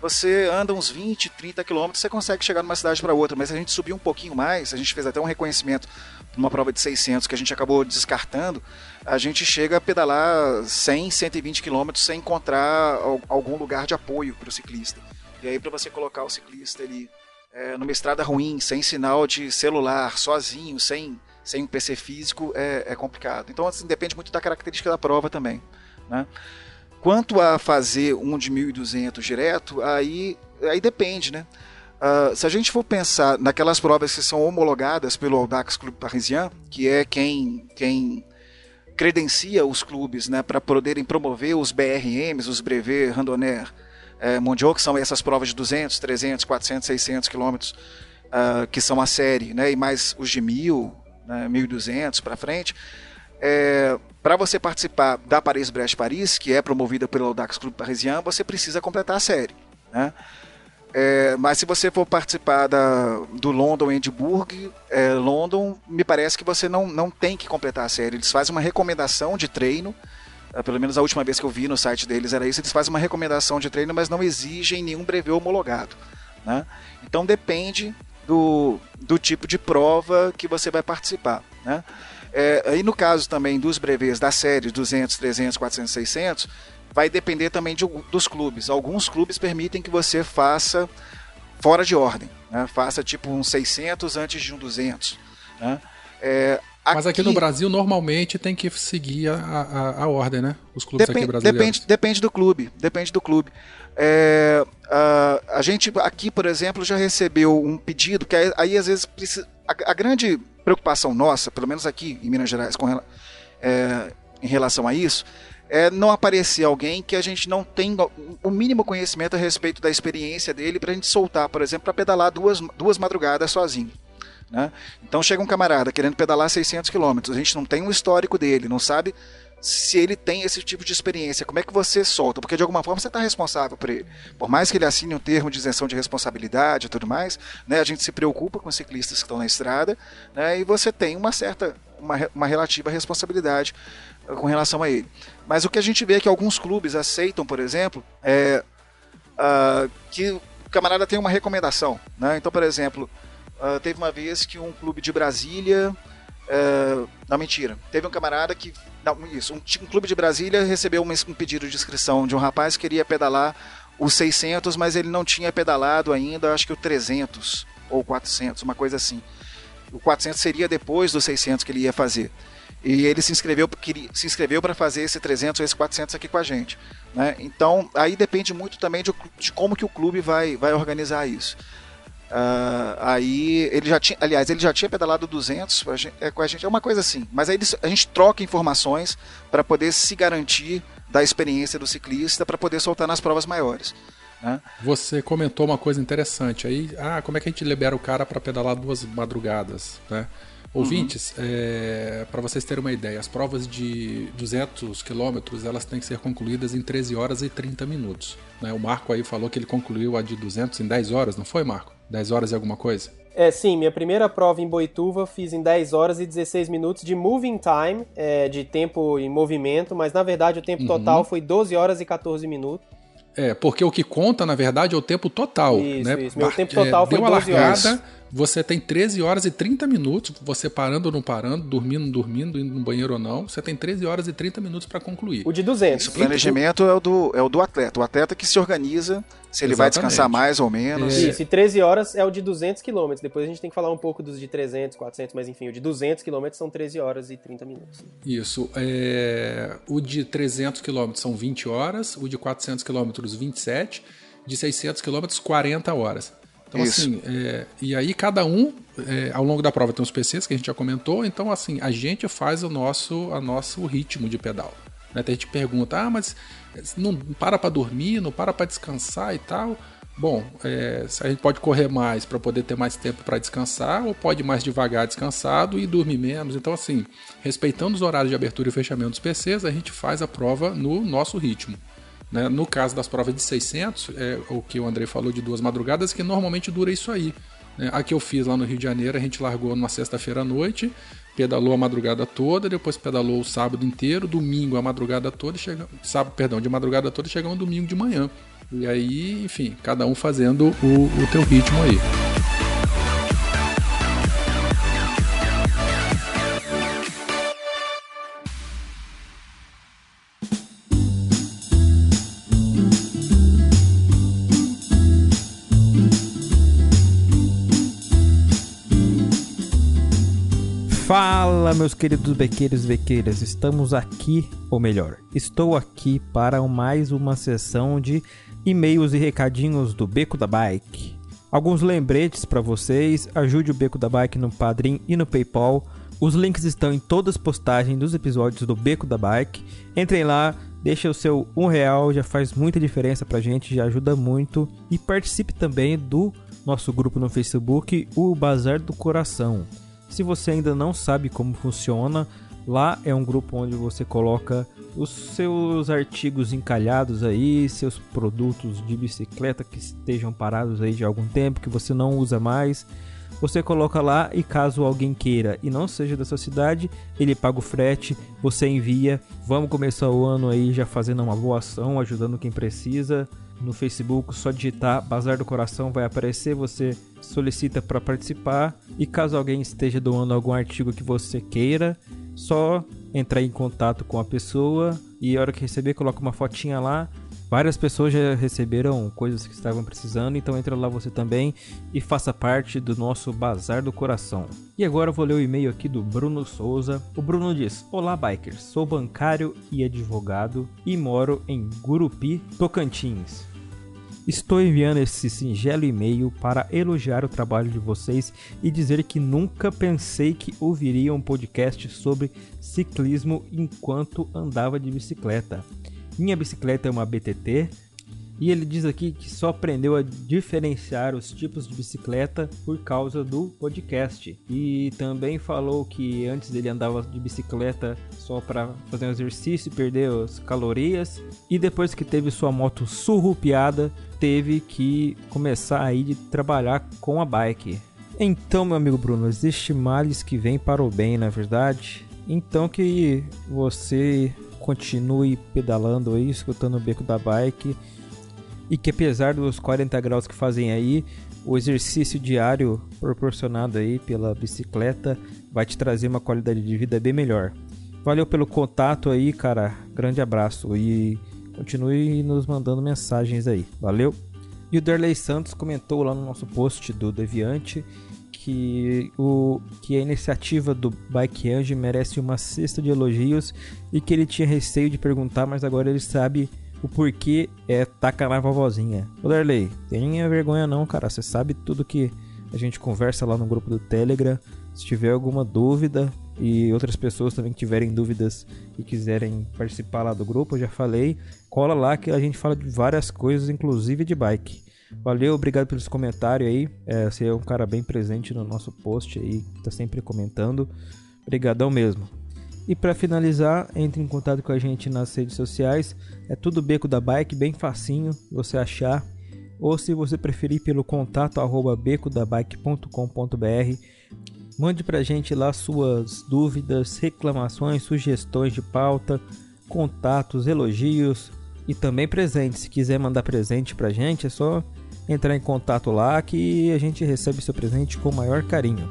você anda uns 20, 30 quilômetros, você consegue chegar de uma cidade para outra, mas se a gente subir um pouquinho mais, a gente fez até um reconhecimento numa prova de 600 que a gente acabou descartando, a gente chega a pedalar 100, 120 quilômetros sem encontrar algum lugar de apoio para o ciclista. E aí para você colocar o ciclista ali é, numa estrada ruim, sem sinal de celular, sozinho, sem sem um PC físico é, é complicado. Então, assim, depende muito da característica da prova também. Né? Quanto a fazer um de 1.200 direto, aí, aí depende, né? Uh, se a gente for pensar naquelas provas que são homologadas pelo Audax Clube Parisien, que é quem, quem credencia os clubes né, para poderem promover os BRMs, os Brevet Randonneur Mondial, que são essas provas de 200, 300, 400, 600 quilômetros, uh, que são a série, né, e mais os de 1000, né, 1.200 para frente, é, para você participar da Paris-Brest-Paris, que é promovida pelo Audax Clube Parisien, você precisa completar a série. Né? É, mas se você for participar da, do London Edinburgh, é, London, me parece que você não, não tem que completar a série. Eles fazem uma recomendação de treino, é, pelo menos a última vez que eu vi no site deles era isso, eles fazem uma recomendação de treino, mas não exigem nenhum brevet homologado. Né? Então depende do, do tipo de prova que você vai participar. Né? É, aí no caso também dos brevês da série 200, 300, 400, 600, vai depender também de, dos clubes. Alguns clubes permitem que você faça fora de ordem, né? faça tipo um 600 antes de um 200. Né? É, aqui, Mas aqui no Brasil normalmente tem que seguir a, a, a ordem, né? Os clubes depend, aqui brasileiros. Depende, depende do clube, depende do clube. É, a, a gente aqui, por exemplo, já recebeu um pedido que aí às vezes precisa, a, a grande preocupação nossa, pelo menos aqui em Minas Gerais, com, é, em relação a isso, é não aparecer alguém que a gente não tem o mínimo conhecimento a respeito da experiência dele para a gente soltar, por exemplo, para pedalar duas, duas madrugadas sozinho. Né? Então chega um camarada querendo pedalar 600 km, a gente não tem um histórico dele, não sabe se ele tem esse tipo de experiência, como é que você solta? Porque de alguma forma você está responsável por ele. Por mais que ele assine um termo de isenção de responsabilidade e tudo mais, né, a gente se preocupa com os ciclistas que estão na estrada né, e você tem uma certa, uma, uma relativa responsabilidade eh, com relação a ele. Mas o que a gente vê é que alguns clubes aceitam, por exemplo, é, uh, que o camarada tem uma recomendação. Né? Então, por exemplo, uh, teve uma vez que um clube de Brasília Uh, não, mentira. Teve um camarada que. Não, isso. Um, um clube de Brasília recebeu um, um, pedido de inscrição de um rapaz que queria pedalar os 600, mas ele não tinha pedalado ainda, acho que o 300 ou 400, uma coisa assim. O 400 seria depois dos 600 que ele ia fazer. E ele se inscreveu, se inscreveu para fazer esse 300 ou esse 400 aqui com a gente. Né? Então, aí depende muito também de, de como que o clube vai, vai organizar isso. Uh, aí ele já tinha, aliás, ele já tinha pedalado 200 é, com a gente, é uma coisa assim. Mas aí a gente troca informações para poder se garantir da experiência do ciclista para poder soltar nas provas maiores. Né? Você comentou uma coisa interessante aí. Ah, como é que a gente libera o cara para pedalar duas madrugadas, né? Ouvintes, uhum. é, para vocês terem uma ideia, as provas de 200 quilômetros elas têm que ser concluídas em 13 horas e 30 minutos. Né? O Marco aí falou que ele concluiu a de 200 em 10 horas, não foi, Marco? 10 horas e alguma coisa? É, sim, minha primeira prova em Boituva fiz em 10 horas e 16 minutos de moving time, é, de tempo em movimento, mas na verdade o tempo uhum. total foi 12 horas e 14 minutos. É, porque o que conta, na verdade, é o tempo total. Isso, né? isso. Meu tempo total é, foi 12 largada, horas você tem 13 horas e 30 minutos, você parando ou não parando, dormindo, dormindo, indo no banheiro ou não, você tem 13 horas e 30 minutos para concluir. O de 200. o planejamento é o, do, é o do atleta. O atleta que se organiza, se ele Exatamente. vai descansar mais ou menos. É. Isso, e 13 horas é o de 200 km. Depois a gente tem que falar um pouco dos de 300, 400, mas enfim, o de 200 km são 13 horas e 30 minutos. Isso. É... O de 300 km são 20 horas, o de 400 km 27, de 600 km 40 horas. Então, Isso. assim, é, e aí cada um, é, ao longo da prova tem os PCs que a gente já comentou, então, assim, a gente faz o nosso, a nosso ritmo de pedal. Né? Gente pergunta, ah, mas não para para dormir, não para para descansar e tal. Bom, é, a gente pode correr mais para poder ter mais tempo para descansar, ou pode mais devagar descansado e dormir menos. Então, assim, respeitando os horários de abertura e fechamento dos PCs, a gente faz a prova no nosso ritmo. Né? No caso das provas de 600, é o que o André falou de duas madrugadas, que normalmente dura isso aí. Né? A que eu fiz lá no Rio de Janeiro, a gente largou numa sexta-feira à noite, pedalou a madrugada toda, depois pedalou o sábado inteiro, domingo a madrugada toda, chega, sábado, perdão, de madrugada toda, chegamos domingo de manhã. E aí, enfim, cada um fazendo o, o teu ritmo aí. Fala, meus queridos bequeiros e bequeiras, estamos aqui, ou melhor, estou aqui para mais uma sessão de e-mails e recadinhos do Beco da Bike. Alguns lembretes para vocês, ajude o Beco da Bike no Padrim e no PayPal. Os links estão em todas as postagens dos episódios do Beco da Bike. Entrem lá, deixa o seu um real, já faz muita diferença pra gente, já ajuda muito. E participe também do nosso grupo no Facebook, o Bazar do Coração. Se você ainda não sabe como funciona, lá é um grupo onde você coloca os seus artigos encalhados aí, seus produtos de bicicleta que estejam parados aí de algum tempo, que você não usa mais. Você coloca lá e caso alguém queira e não seja da sua cidade, ele paga o frete, você envia. Vamos começar o ano aí já fazendo uma boa ação, ajudando quem precisa. No Facebook, só digitar Bazar do Coração vai aparecer, você solicita para participar e caso alguém esteja doando algum artigo que você queira, só entrar em contato com a pessoa e a hora que receber coloca uma fotinha lá. Várias pessoas já receberam coisas que estavam precisando, então entra lá você também e faça parte do nosso Bazar do Coração. E agora eu vou ler o e-mail aqui do Bruno Souza. O Bruno diz: Olá, bikers. Sou bancário e advogado e moro em Gurupi, Tocantins. Estou enviando esse singelo e-mail para elogiar o trabalho de vocês e dizer que nunca pensei que ouviria um podcast sobre ciclismo enquanto andava de bicicleta. Minha bicicleta é uma BTT e ele diz aqui que só aprendeu a diferenciar os tipos de bicicleta por causa do podcast. E também falou que antes ele andava de bicicleta só para fazer um exercício e perder as calorias. E depois que teve sua moto surrupiada, teve que começar aí de trabalhar com a bike. Então, meu amigo Bruno, existe males que vêm para o bem, na é verdade? Então que você continue pedalando aí, escutando o beco da bike e que apesar dos 40 graus que fazem aí, o exercício diário proporcionado aí pela bicicleta vai te trazer uma qualidade de vida bem melhor. Valeu pelo contato aí, cara. Grande abraço e continue nos mandando mensagens aí. Valeu. E o Derley Santos comentou lá no nosso post do Deviante que, o, que a iniciativa do Bike Ange merece uma cesta de elogios e que ele tinha receio de perguntar, mas agora ele sabe o porquê é tacar na vovozinha. Ô Darley, tenha vergonha não, cara. Você sabe tudo que a gente conversa lá no grupo do Telegram. Se tiver alguma dúvida e outras pessoas também que tiverem dúvidas e quiserem participar lá do grupo, eu já falei, cola lá que a gente fala de várias coisas, inclusive de bike. Valeu, obrigado pelos comentários aí. É, você é um cara bem presente no nosso post aí, tá sempre comentando. Obrigadão mesmo. E para finalizar, entre em contato com a gente nas redes sociais. É tudo Beco da Bike, bem facinho você achar. Ou se você preferir pelo contato arroba becodabike.com.br. Mande pra gente lá suas dúvidas, reclamações, sugestões de pauta, contatos, elogios e também presentes. Se quiser mandar presente pra gente, é só entrar em contato lá que a gente recebe seu presente com o maior carinho.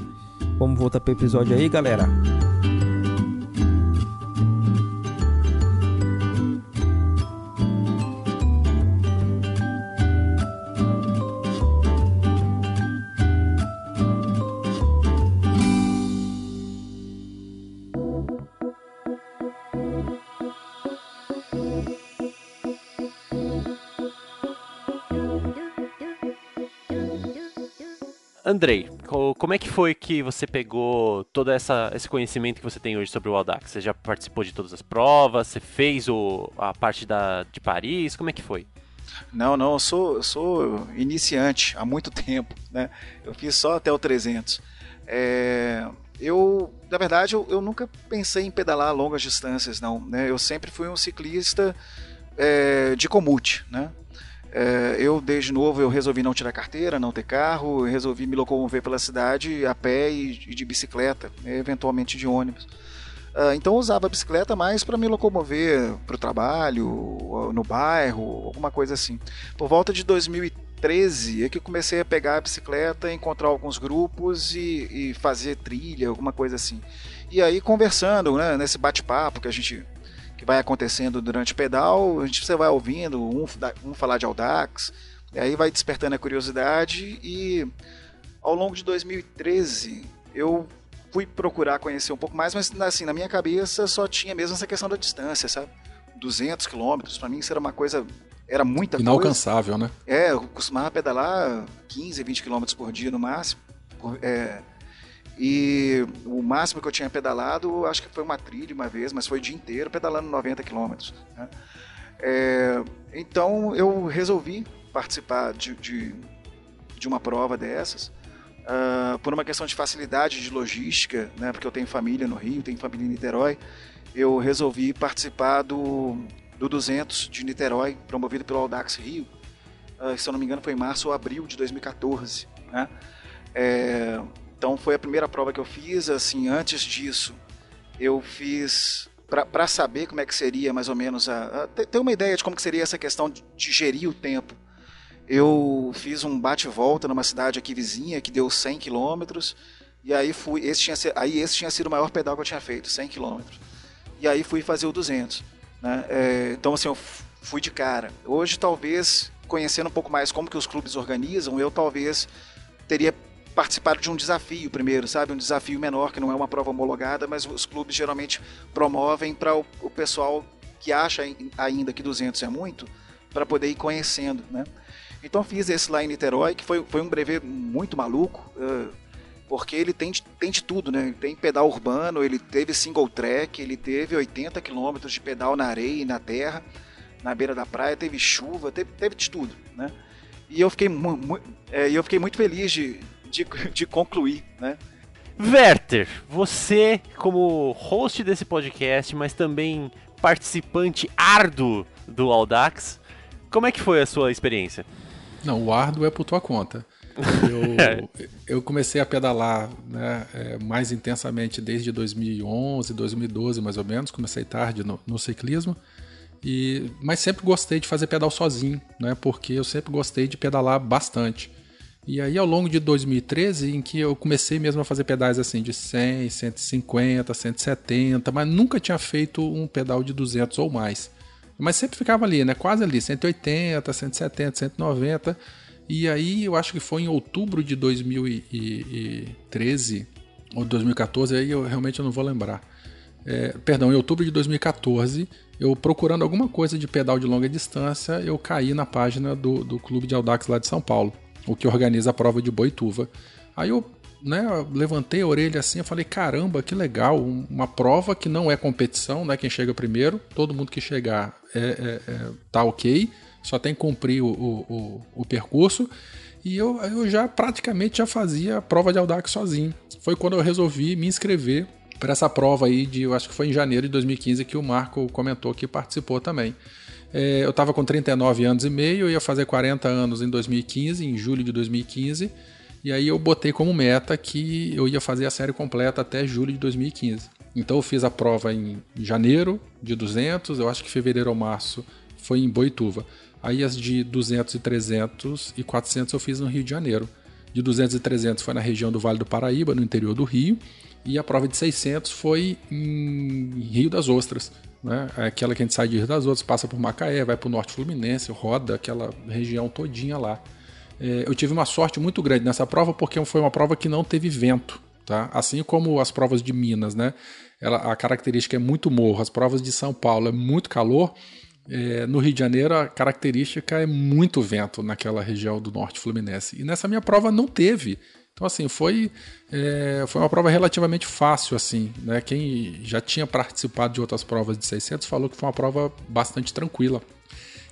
Vamos voltar pro episódio aí, galera. Andrei, como é que foi que você pegou todo essa, esse conhecimento que você tem hoje sobre o Audax? Você já participou de todas as provas? Você fez o, a parte da, de Paris? Como é que foi? Não, não, eu sou, eu sou iniciante há muito tempo, né? Eu fiz só até o 300. É, eu, na verdade, eu, eu, nunca pensei em pedalar longas distâncias, não. Né? Eu sempre fui um ciclista é, de comute, né? É, eu, desde novo, eu resolvi não tirar carteira, não ter carro, resolvi me locomover pela cidade a pé e, de bicicleta, eventualmente de ônibus. Uh, então eu usava a bicicleta mais para me locomover para o trabalho, no bairro, alguma coisa assim. Por volta de 2013 é que eu comecei a pegar a bicicleta, encontrar alguns grupos e, e fazer trilha, alguma coisa assim. E aí conversando, né, nesse bate-papo que a gente que vai acontecendo durante o pedal, a gente você vai ouvindo um, um falar de Audax, e aí vai despertando a curiosidade e ao longo de 2013 eu fui procurar conhecer um pouco mais, mas assim, na minha cabeça só tinha mesmo essa questão da distância, sabe? 200 quilômetros, para mim isso era uma coisa era muita Inalcançável, coisa. né? É, eu costumava pedalar 15, 20 quilômetros por dia no máximo. É, e o máximo que eu tinha pedalado, acho que foi uma trilha uma vez, mas foi o dia inteiro pedalando 90 quilômetros. Né? É, então eu resolvi participar de, de, de uma prova dessas, uh, por uma questão de facilidade de logística, né? porque eu tenho família no Rio, tenho família em Niterói, eu resolvi participar do, do 200 de Niterói, promovido pelo Audax Rio, uh, se eu não me engano foi em março ou abril de 2014. Né? É, então foi a primeira prova que eu fiz. Assim, antes disso, eu fiz para saber como é que seria mais ou menos a, a, ter uma ideia de como que seria essa questão de, de gerir o tempo eu fiz um bate-volta numa cidade aqui vizinha que deu 100 quilômetros. E aí fui, esse tinha, aí esse tinha sido o maior pedal que eu tinha feito, 100 quilômetros. E aí fui fazer o 200. Né? É, então assim, eu fui de cara. Hoje talvez, conhecendo um pouco mais como que os clubes organizam, eu talvez teria participado de um desafio primeiro, sabe? Um desafio menor, que não é uma prova homologada, mas os clubes geralmente promovem para o, o pessoal que acha ainda que 200 é muito, para poder ir conhecendo, né? Então fiz esse lá em Niterói, que foi, foi um brevet muito maluco, uh, porque ele tem de, tem de tudo, né? Tem pedal urbano, ele teve single track, ele teve 80 km de pedal na areia e na terra, na beira da praia, teve chuva, teve, teve de tudo, né? E eu fiquei, mu é, eu fiquei muito feliz de, de, de concluir, né? Werther, você como host desse podcast, mas também participante árduo do Audax, como é que foi a sua experiência? Não, o árduo é por tua conta. Eu, eu comecei a pedalar né, é, mais intensamente desde 2011, 2012 mais ou menos. Comecei tarde no, no ciclismo. E, mas sempre gostei de fazer pedal sozinho, né? Porque eu sempre gostei de pedalar bastante. E aí ao longo de 2013, em que eu comecei mesmo a fazer pedais assim de 100, 150, 170, mas nunca tinha feito um pedal de 200 ou mais. Mas sempre ficava ali, né? Quase ali, 180, 170, 190. E aí eu acho que foi em outubro de 2013 ou 2014, aí eu realmente não vou lembrar. É, perdão, em outubro de 2014, eu procurando alguma coisa de pedal de longa distância, eu caí na página do, do Clube de Audax lá de São Paulo, o que organiza a prova de Boituva. Aí eu né, levantei a orelha assim, eu falei, caramba, que legal, uma prova que não é competição, né, quem chega primeiro, todo mundo que chegar é, é, é tá ok, só tem que cumprir o, o, o, percurso, e eu, eu já praticamente já fazia a prova de Audax sozinho. Foi quando eu resolvi me inscrever para essa prova aí de, eu acho que foi em janeiro de 2015 que o Marco comentou que participou também. É, eu estava com 39 anos e meio, eu ia fazer 40 anos em 2015, em julho de 2015, e aí eu botei como meta que eu ia fazer a série completa até julho de 2015. Então eu fiz a prova em janeiro de 200, eu acho que fevereiro ou março foi em Boituva. Aí as de 200 e 300 e 400 eu fiz no Rio de Janeiro. De 200 e 300 foi na região do Vale do Paraíba, no interior do Rio. E a prova de 600 foi em Rio das Ostras. Né? É aquela que a gente sai de Rio das Ostras, passa por Macaé, vai para o Norte Fluminense, roda aquela região todinha lá. É, eu tive uma sorte muito grande nessa prova porque foi uma prova que não teve vento, tá? Assim como as provas de Minas, né? Ela, a característica é muito morro. As provas de São Paulo é muito calor. É, no Rio de Janeiro a característica é muito vento naquela região do norte fluminense. E nessa minha prova não teve. Então assim foi é, foi uma prova relativamente fácil assim, né? Quem já tinha participado de outras provas de 600 falou que foi uma prova bastante tranquila.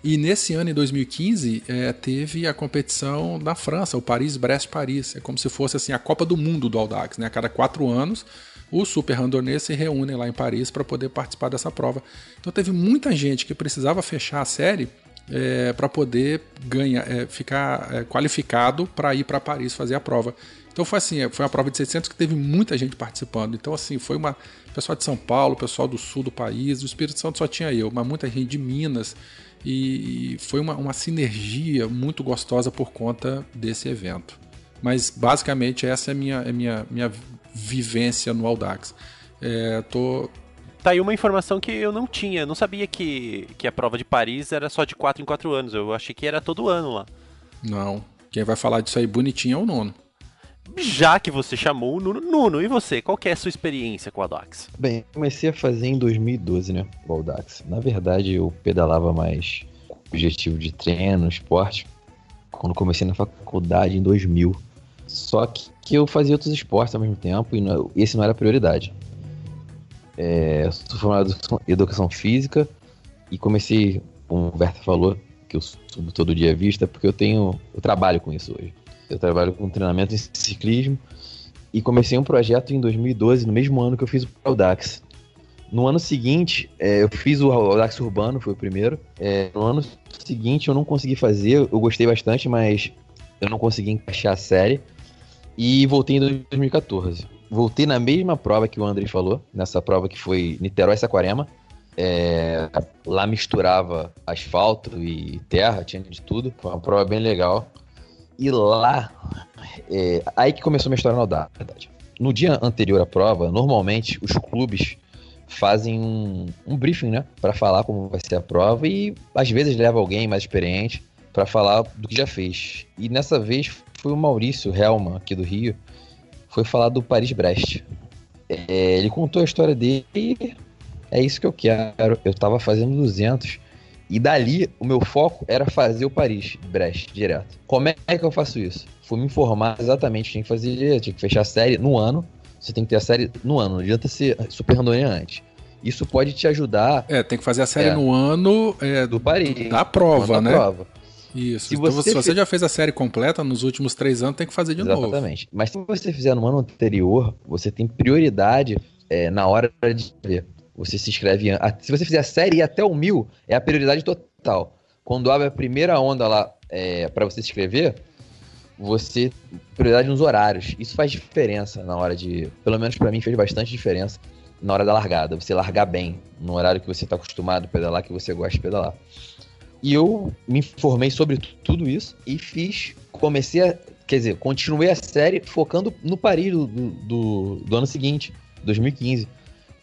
E nesse ano, em 2015, é, teve a competição na França, o Paris-Brest-Paris. É como se fosse assim a Copa do Mundo do Audax. Né? A cada quatro anos, os super randonneurs se reúnem lá em Paris para poder participar dessa prova. Então teve muita gente que precisava fechar a série é, para poder ganhar, é, ficar é, qualificado para ir para Paris fazer a prova. Então foi assim, foi uma prova de 600 que teve muita gente participando. Então assim, foi uma pessoal de São Paulo, pessoal do sul do país, do Espírito Santo só tinha eu, mas muita gente de Minas, e foi uma, uma sinergia muito gostosa por conta desse evento. Mas basicamente essa é a minha, é minha, minha vivência no Audax. É, tô... Tá aí uma informação que eu não tinha. Eu não sabia que, que a prova de Paris era só de 4 em 4 anos. Eu achei que era todo ano lá. Não. Quem vai falar disso aí bonitinho é o nono. Já que você chamou o Nuno, Nuno, e você? Qual é a sua experiência com o Audax? Bem, comecei a fazer em 2012, né, o Audax. Na verdade, eu pedalava mais objetivo de treino, esporte, quando comecei na faculdade em 2000. Só que, que eu fazia outros esportes ao mesmo tempo e não, esse não era a prioridade. É, sou formado em educação física e comecei, como o Berta falou, que eu subo todo dia à vista, porque eu tenho. Eu trabalho com isso hoje. Eu trabalho com treinamento em ciclismo e comecei um projeto em 2012, no mesmo ano que eu fiz o Audax. No ano seguinte, é, eu fiz o Audax Urbano, foi o primeiro. É, no ano seguinte eu não consegui fazer, eu gostei bastante, mas eu não consegui encaixar a série. E voltei em 2014. Voltei na mesma prova que o André falou, nessa prova que foi Niterói Saquarema. É, lá misturava asfalto e terra, tinha de tudo. Foi uma prova bem legal. E lá, é, aí que começou a minha história no na verdade. No dia anterior à prova, normalmente os clubes fazem um, um briefing, né? Pra falar como vai ser a prova e às vezes leva alguém mais experiente pra falar do que já fez. E nessa vez foi o Maurício Helma, aqui do Rio, foi falar do Paris-Brest. É, ele contou a história dele e é isso que eu quero. Eu tava fazendo 200 e dali o meu foco era fazer o Paris-Brest direto. Como é que eu faço isso? Fui me informar exatamente tinha que fazer, tinha que fechar a série no ano. Você tem que ter a série no ano, não adianta ser super randônia antes. Isso pode te ajudar. É, tem que fazer a série É. no ano é, do Paris. da prova, da né? prova. Isso. Se então, você se você fe- já fez a série completa nos últimos três anos, tem que fazer de novo. Exatamente. Mas se você fizer no ano anterior, você tem prioridade é, na hora de ver. Você se inscreve. Se você fizer a série e até o mil, é a prioridade total. Quando abre a primeira onda lá é, para você se inscrever, você. Prioridade nos horários. Isso faz diferença na hora de. Pelo menos pra mim fez bastante diferença na hora da largada. Você largar bem no horário que você tá acostumado a pedalar, que você gosta de pedalar. E eu me informei sobre tu- tudo isso e fiz. Comecei a. Quer dizer, continuei a série focando no Paris do, do, do- ano seguinte, 2015.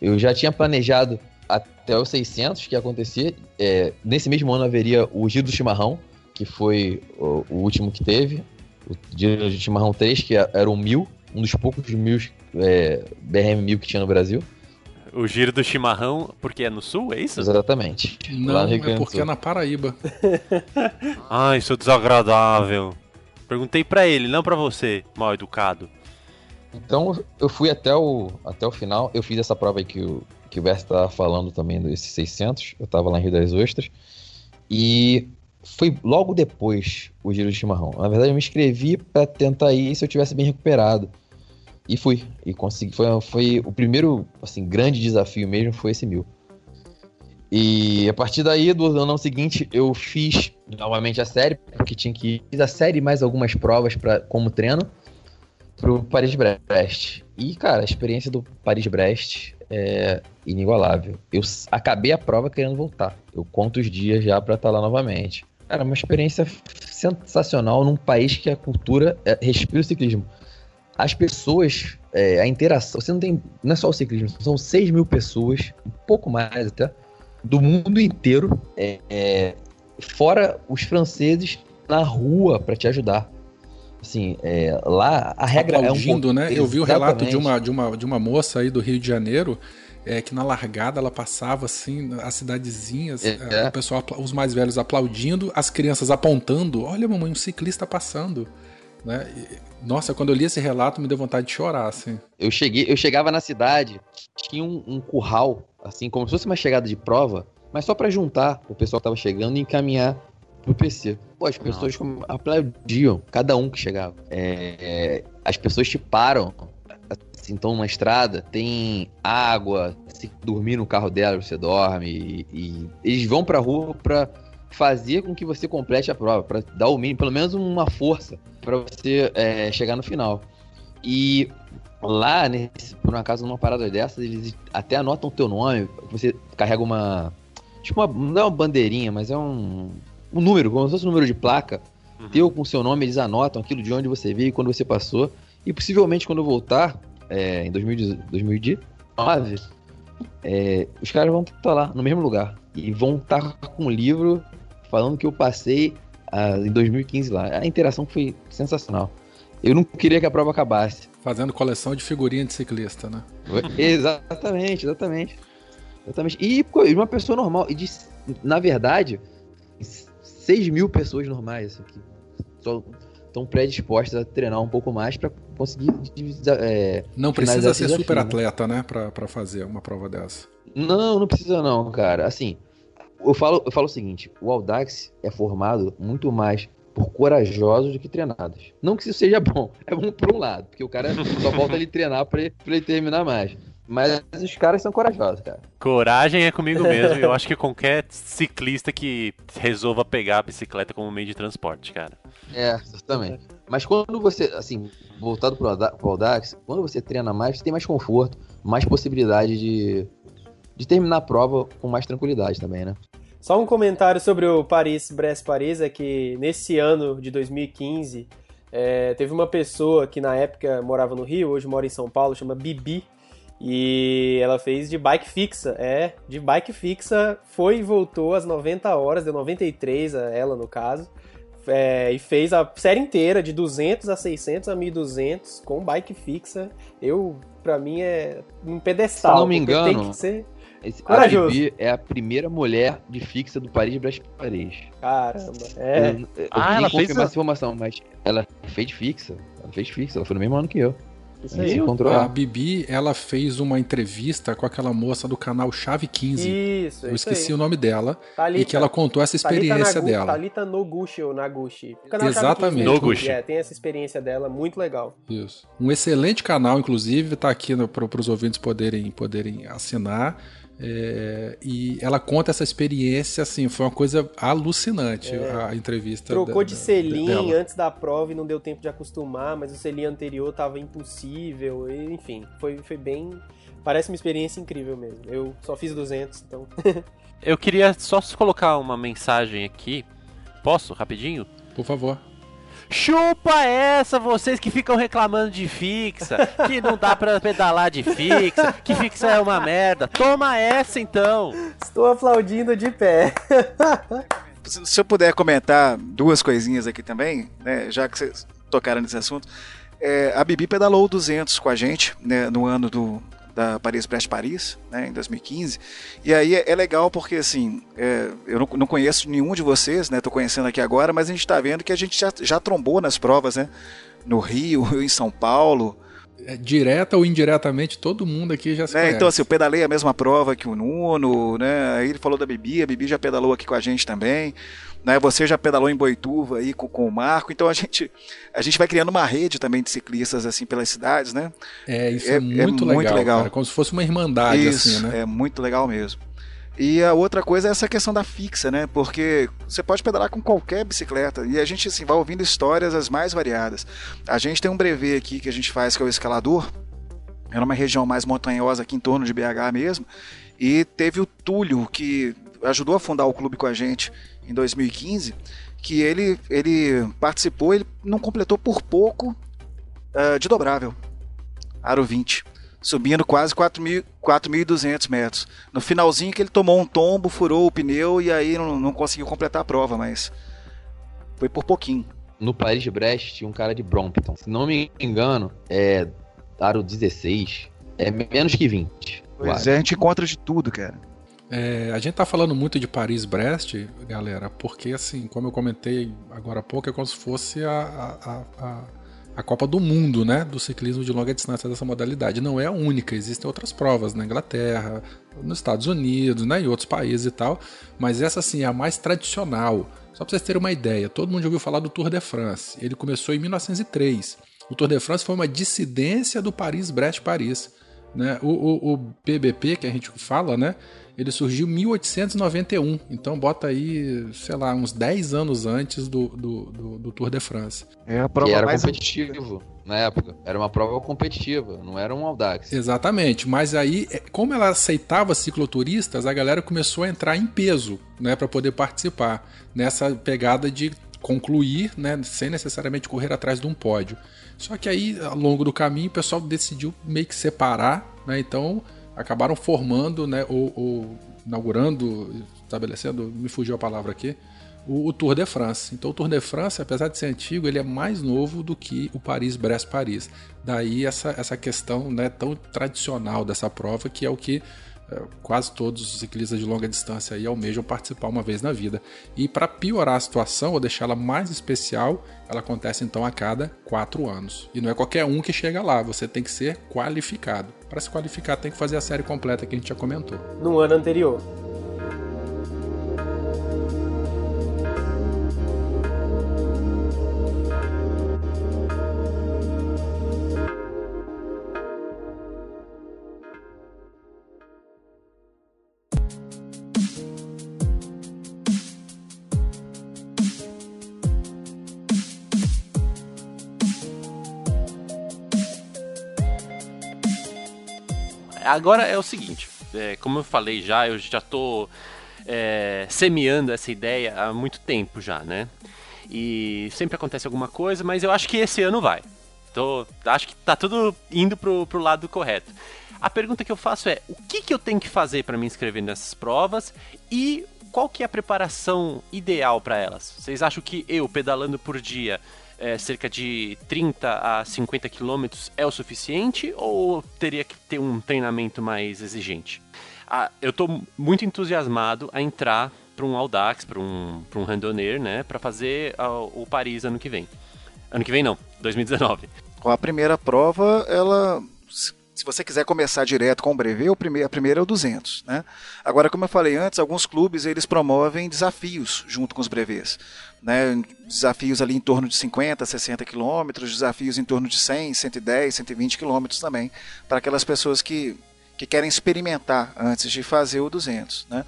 Eu já tinha planejado até os 600 que ia acontecer. É, nesse mesmo ano haveria o Giro do Chimarrão, que foi o, o último que teve. O Giro do Chimarrão 3, que era o mil, um dos poucos mil é, BRM mil que tinha no Brasil. O giro do chimarrão, porque é no sul, é isso? Exatamente. Não, é do porque Sul. é na Paraíba. Ai, sou desagradável. Perguntei pra ele, não pra você, mal educado. Então eu fui até o, até o final. Eu fiz essa prova aí que o, que o Berto estava falando também desses 600. Eu tava lá em Rio das Ostras. E foi logo depois o Giro de Chimarrão. Na verdade, eu me inscrevi para tentar ir se eu tivesse bem recuperado. E fui. E consegui. Foi, foi o primeiro assim, grande desafio mesmo foi esse mil. E a partir daí, do ano seguinte, eu fiz novamente a série, porque tinha que ir. A série mais algumas provas pra, como treino pro Paris-Brest. E, cara, a experiência do Paris-Brest é inigualável. Eu acabei a prova querendo voltar. Eu conto os dias já pra estar lá novamente. Cara, uma experiência sensacional num país que a cultura é, respira o ciclismo. As pessoas, é, a interação, você não tem, não é só o ciclismo, são 6 mil pessoas, um pouco mais até, do mundo inteiro, é, é, fora os franceses na rua pra te ajudar. Assim, é, lá a regra é um aplaudindo, né? Eu vi o relato de uma, de, uma, de uma moça aí do Rio de Janeiro, é, que na largada ela passava assim, as cidadezinhas, É. é, o pessoal, os mais velhos aplaudindo, as crianças apontando, olha mamãe, um ciclista passando. Né? Nossa, quando eu li esse relato me deu vontade de chorar, assim. Eu cheguei, eu chegava na cidade, tinha um, um curral, assim, como se fosse uma chegada de prova, mas só pra juntar o pessoal que tava chegando e encaminhar pro PC. Pô, as pessoas aplaudiam, cada um que chegava. É, é, as pessoas te param, assim, estão na estrada, tem água, se dormir no carro dela, você dorme, e, e eles vão pra rua pra fazer com que você complete a prova, pra dar o mínimo, pelo menos uma força pra você é, chegar no final. E lá, nesse, por um acaso, numa parada dessas, eles até anotam o teu nome. Você carrega uma. Tipo, uma, não é uma bandeirinha, mas é um, um número, como se fosse um número de placa. Teu com o seu nome, eles anotam aquilo de onde você veio, quando você passou. E possivelmente quando eu voltar, é, em 2010 2019, é, os caras vão estar lá, no mesmo lugar. E vão estar com um livro falando que eu passei ah, em 2015 lá. A interação foi sensacional. Eu não queria que a prova acabasse. Fazendo coleção de figurinha de ciclista, né? exatamente, exatamente. Exatamente. E pô, uma pessoa normal. E de, na verdade, 6 mil pessoas normais assim, que estão predispostas a treinar um pouco mais para conseguir. É, Não precisa ser super né? atleta, né? Pra, pra fazer uma prova dessa. Não, não precisa não, cara. Assim, eu falo, eu falo o seguinte, o Audax é formado muito mais por corajosos do que treinados. Não que isso seja bom, é bom por um lado, porque o cara só volta ele treinar pra ele, pra ele terminar mais. Mas os caras são corajosos, cara. Coragem é comigo mesmo. Eu acho que qualquer ciclista que resolva pegar a bicicleta como meio de transporte, cara. É, exatamente. Mas quando você, assim, voltado pro Audax, quando você treina mais, você tem mais conforto, mais possibilidade de, de terminar a prova com mais tranquilidade também, né? Só um comentário sobre o Paris-Brest-Paris é que nesse ano de 2015 é, teve uma pessoa que na época morava no Rio, hoje mora em São Paulo, chama Bibi, e ela fez de bike fixa, é, de bike fixa, foi e voltou às 90 horas, deu 93 a ela no caso, é, e fez a série inteira de 200 a 600 a 1200 com bike fixa. Eu, pra mim, é um pedestal. Se não me engano, tem que ser esse, a Corajoso. Bibi é a primeira mulher de fixa do Paris Brest Paris. Caramba, é. Eu, eu Ah, ela fez essa informação, mas ela fez fixa. Ela fez fixa, ela foi no mesmo ano que eu. Isso A aí. encontrou A. Bibi, ela fez uma entrevista com aquela moça do canal Chave 15. Isso, Eu isso esqueci aí. o nome dela. Thalita. E que ela contou essa Thalita experiência Nagu- dela. Thalita Noguchi ou Naguchi. O canal Chave Exatamente. 15 mesmo. Noguchi. É, tem essa experiência dela, muito legal. Isso. Um excelente canal, inclusive, está aqui para os ouvintes poderem, poderem assinar. É, e ela conta essa experiência, assim, foi uma coisa alucinante a entrevista. É. Trocou da- de selim dela. antes da prova e não deu tempo de acostumar, mas o selim anterior tava impossível, e, enfim, foi, foi bem... Parece uma experiência incrível mesmo. Eu só fiz 200, então... Eu queria só colocar uma mensagem aqui. Posso, rapidinho? Por favor. Chupa essa, vocês que ficam reclamando de fixa, que não dá pra pedalar de fixa, que fixa é uma merda. Toma essa então. Estou aplaudindo de pé. Se se eu puder comentar duas coisinhas aqui também, né, já que vocês tocaram nesse assunto, é, a Bibi pedalou 200 com a gente né, no ano do, da Paris-Brest-Paris, né, em 2015, e aí é, é legal porque, assim, é, eu não, não conheço nenhum de vocês, né, tô conhecendo aqui agora, mas a gente está vendo que a gente já, já trombou nas provas, né, no Rio, em São Paulo, direta ou indiretamente, todo mundo aqui já se né? Então, assim, eu pedalei a mesma prova que o Nuno, né? Aí ele falou da Bibi, a Bibi já pedalou aqui com a gente também. Né? Você já pedalou em Boituva aí com, com o Marco. Então a gente, a gente vai criando uma rede também de ciclistas assim pelas cidades, né? É, isso É- é, é muito, muito legal, legal. cara. Como se fosse uma irmandade, Isso, assim, né? é muito legal mesmo. E a outra coisa é essa questão da fixa, né? Porque você pode pedalar com qualquer bicicleta e a gente assim, vai ouvindo histórias as mais variadas. A gente tem um brevet aqui que a gente faz que é o escalador. É numa região mais montanhosa aqui em torno de BH mesmo. E teve o Túlio que ajudou a fundar o clube com a gente em 2015, que ele ele participou, ele não completou por pouco ah, de dobrável. Aro 20 subindo quase 4.000 4.200 metros. No finalzinho que ele tomou um tombo, furou o pneu e aí não, não conseguiu completar a prova, mas foi por pouquinho. No Paris Brest tinha um cara de Brompton. Se não me engano, é aro 16. É menos que 20. Pois Claro. é, a gente encontra de tudo, cara. É, a gente tá falando muito de Paris-Brest, galera, porque assim, como eu comentei agora há pouco, é como se fosse a, a, a, a Copa do Mundo, né, do ciclismo de longa distância dessa modalidade. Não é a única, existem outras provas na Inglaterra, nos Estados Unidos, né, e outros países e tal, mas essa assim é a mais tradicional. Só pra vocês terem uma ideia, todo mundo já ouviu falar do Tour de France. Ele começou em 1903. O Tour de France foi uma dissidência do Paris-Brest-Paris. Né? O, o, o PBP, que a gente fala, né? Ele surgiu em 1891. Então bota aí, sei lá, uns 10 anos antes do, do, do, do Tour de France. É a prova era mais competitivo na época. Era uma prova competitiva, não era um Audax. Exatamente, mas aí, é, como ela aceitava cicloturistas, a galera começou a entrar em peso, né, para poder participar nessa pegada de concluir, né, sem necessariamente correr atrás de um pódio. Só que aí, ao longo do caminho, o pessoal decidiu meio que separar, né, então acabaram formando, né, ou, ou inaugurando, estabelecendo, me fugiu a palavra aqui, o, o Tour de France. Então o Tour de France, apesar de ser antigo, ele é mais novo do que o Paris-Brest-Paris. Daí essa, essa questão né, tão tradicional dessa prova, que é o que quase todos os ciclistas de longa distância aí almejam participar uma vez na vida. E para piorar a situação, ou deixá-la mais especial, ela acontece então a cada quatro anos. E não é qualquer um que chega lá, você tem que ser qualificado. Para se qualificar, tem que fazer a série completa que a gente já comentou. No ano anterior. Agora é o seguinte, é, como eu falei já, eu já tô é, semeando essa ideia há muito tempo já, né? E sempre acontece alguma coisa, mas eu acho que esse ano vai. Tô, acho que tá tudo indo pro, pro lado correto. A pergunta que eu faço é: o que, que eu tenho que fazer para me inscrever nessas provas e qual que é a preparação ideal para elas? Vocês acham que eu, pedalando por dia, é, cerca de 30 a 50 quilômetros é o suficiente ou teria que ter um treinamento mais exigente? Ah, eu estou muito entusiasmado a entrar para um Audax, para um, um randonneur, né, para fazer o Paris ano que vem. Ano que vem não, 2019. Com a primeira prova, ela se você quiser começar direto com o brevet, a primeira é o 200. Né? Agora, como eu falei antes, alguns clubes eles promovem desafios junto com os brevets. Né? Desafios ali em torno de 50, 60 quilômetros, desafios em torno de 100, 110, 120 quilômetros também, para aquelas pessoas que, que querem experimentar antes de fazer o 200. Né?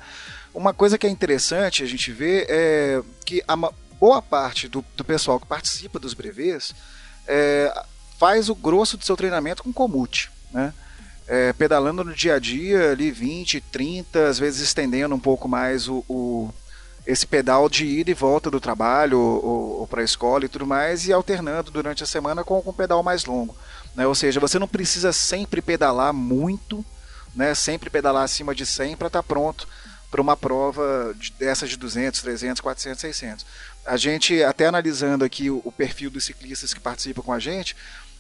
Uma coisa que é interessante a gente ver é que a boa parte do, do pessoal que participa dos brevets é, faz o grosso do seu treinamento com comute né? É, pedalando no dia a dia, ali 20, 30, às vezes estendendo um pouco mais o, o esse pedal de ida e volta do trabalho ou, ou para a escola e tudo mais, e alternando durante a semana com, um pedal mais longo. Né? Ou seja, você não precisa sempre pedalar muito, né? sempre pedalar acima de 100 para estar tá pronto para uma prova de, dessas de 200, 300, 400, 600. A gente, até analisando aqui o, o perfil dos ciclistas que participam com a gente,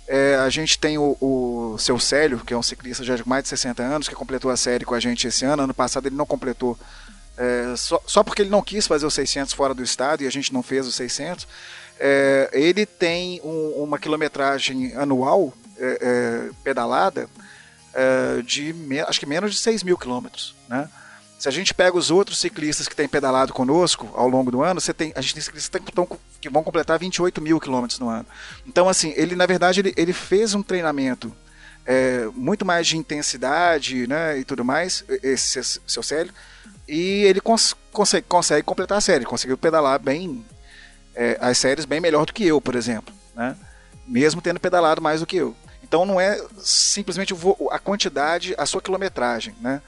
é, a gente tem o, o seu Célio, que é um ciclista já de mais de 60 anos, que completou a série com a gente esse ano. Ano passado ele não completou, é, só, só porque ele não quis fazer os 600 fora do estado e a gente não fez os 600. É, ele tem um, uma quilometragem anual é, é, pedalada é, de acho que menos de 6 mil quilômetros. Né? Se a gente pega os outros ciclistas que têm pedalado conosco ao longo do ano, você tem, a gente tem ciclistas que, tão, que vão completar 28 mil quilômetros no ano. Então, assim, ele na verdade ele, ele fez um treinamento é, muito mais de intensidade né, e tudo mais, esse seu Célio, e ele cons consegue, consegue completar a série, conseguiu pedalar bem é, as séries bem melhor do que eu, por exemplo, né? mesmo tendo pedalado mais do que eu. Então não é simplesmente a quantidade, a sua quilometragem, né?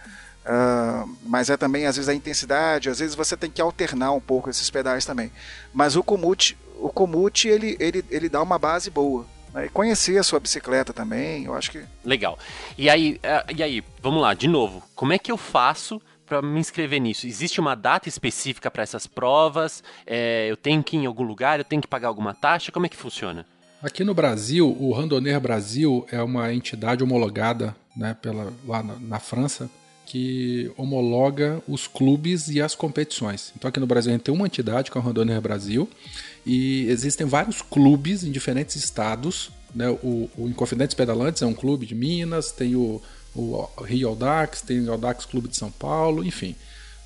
Uh, mas é também às vezes a intensidade, às vezes você tem que alternar um pouco esses pedais também. Mas o Komoot, o Komoot ele, ele, ele dá uma base boa. Né? E conhecer a sua bicicleta também, eu acho que. Legal. E aí, uh, e aí, vamos lá, de novo. Como é que eu faço para me inscrever nisso? Existe uma data específica para essas provas? É, eu tenho que ir em algum lugar? Eu tenho que pagar alguma taxa? Como é que funciona? Aqui no Brasil, o Randonner Brasil é uma entidade homologada né, pela, lá na, na França que homologa os clubes e as competições. Então aqui no Brasil a gente tem uma entidade que é o Randonner Brasil e existem vários clubes em diferentes estados. Né? O, o Inconfidentes Pedalantes é um clube de Minas, tem o, o Rio Audax, tem o Audax Clube de São Paulo, enfim.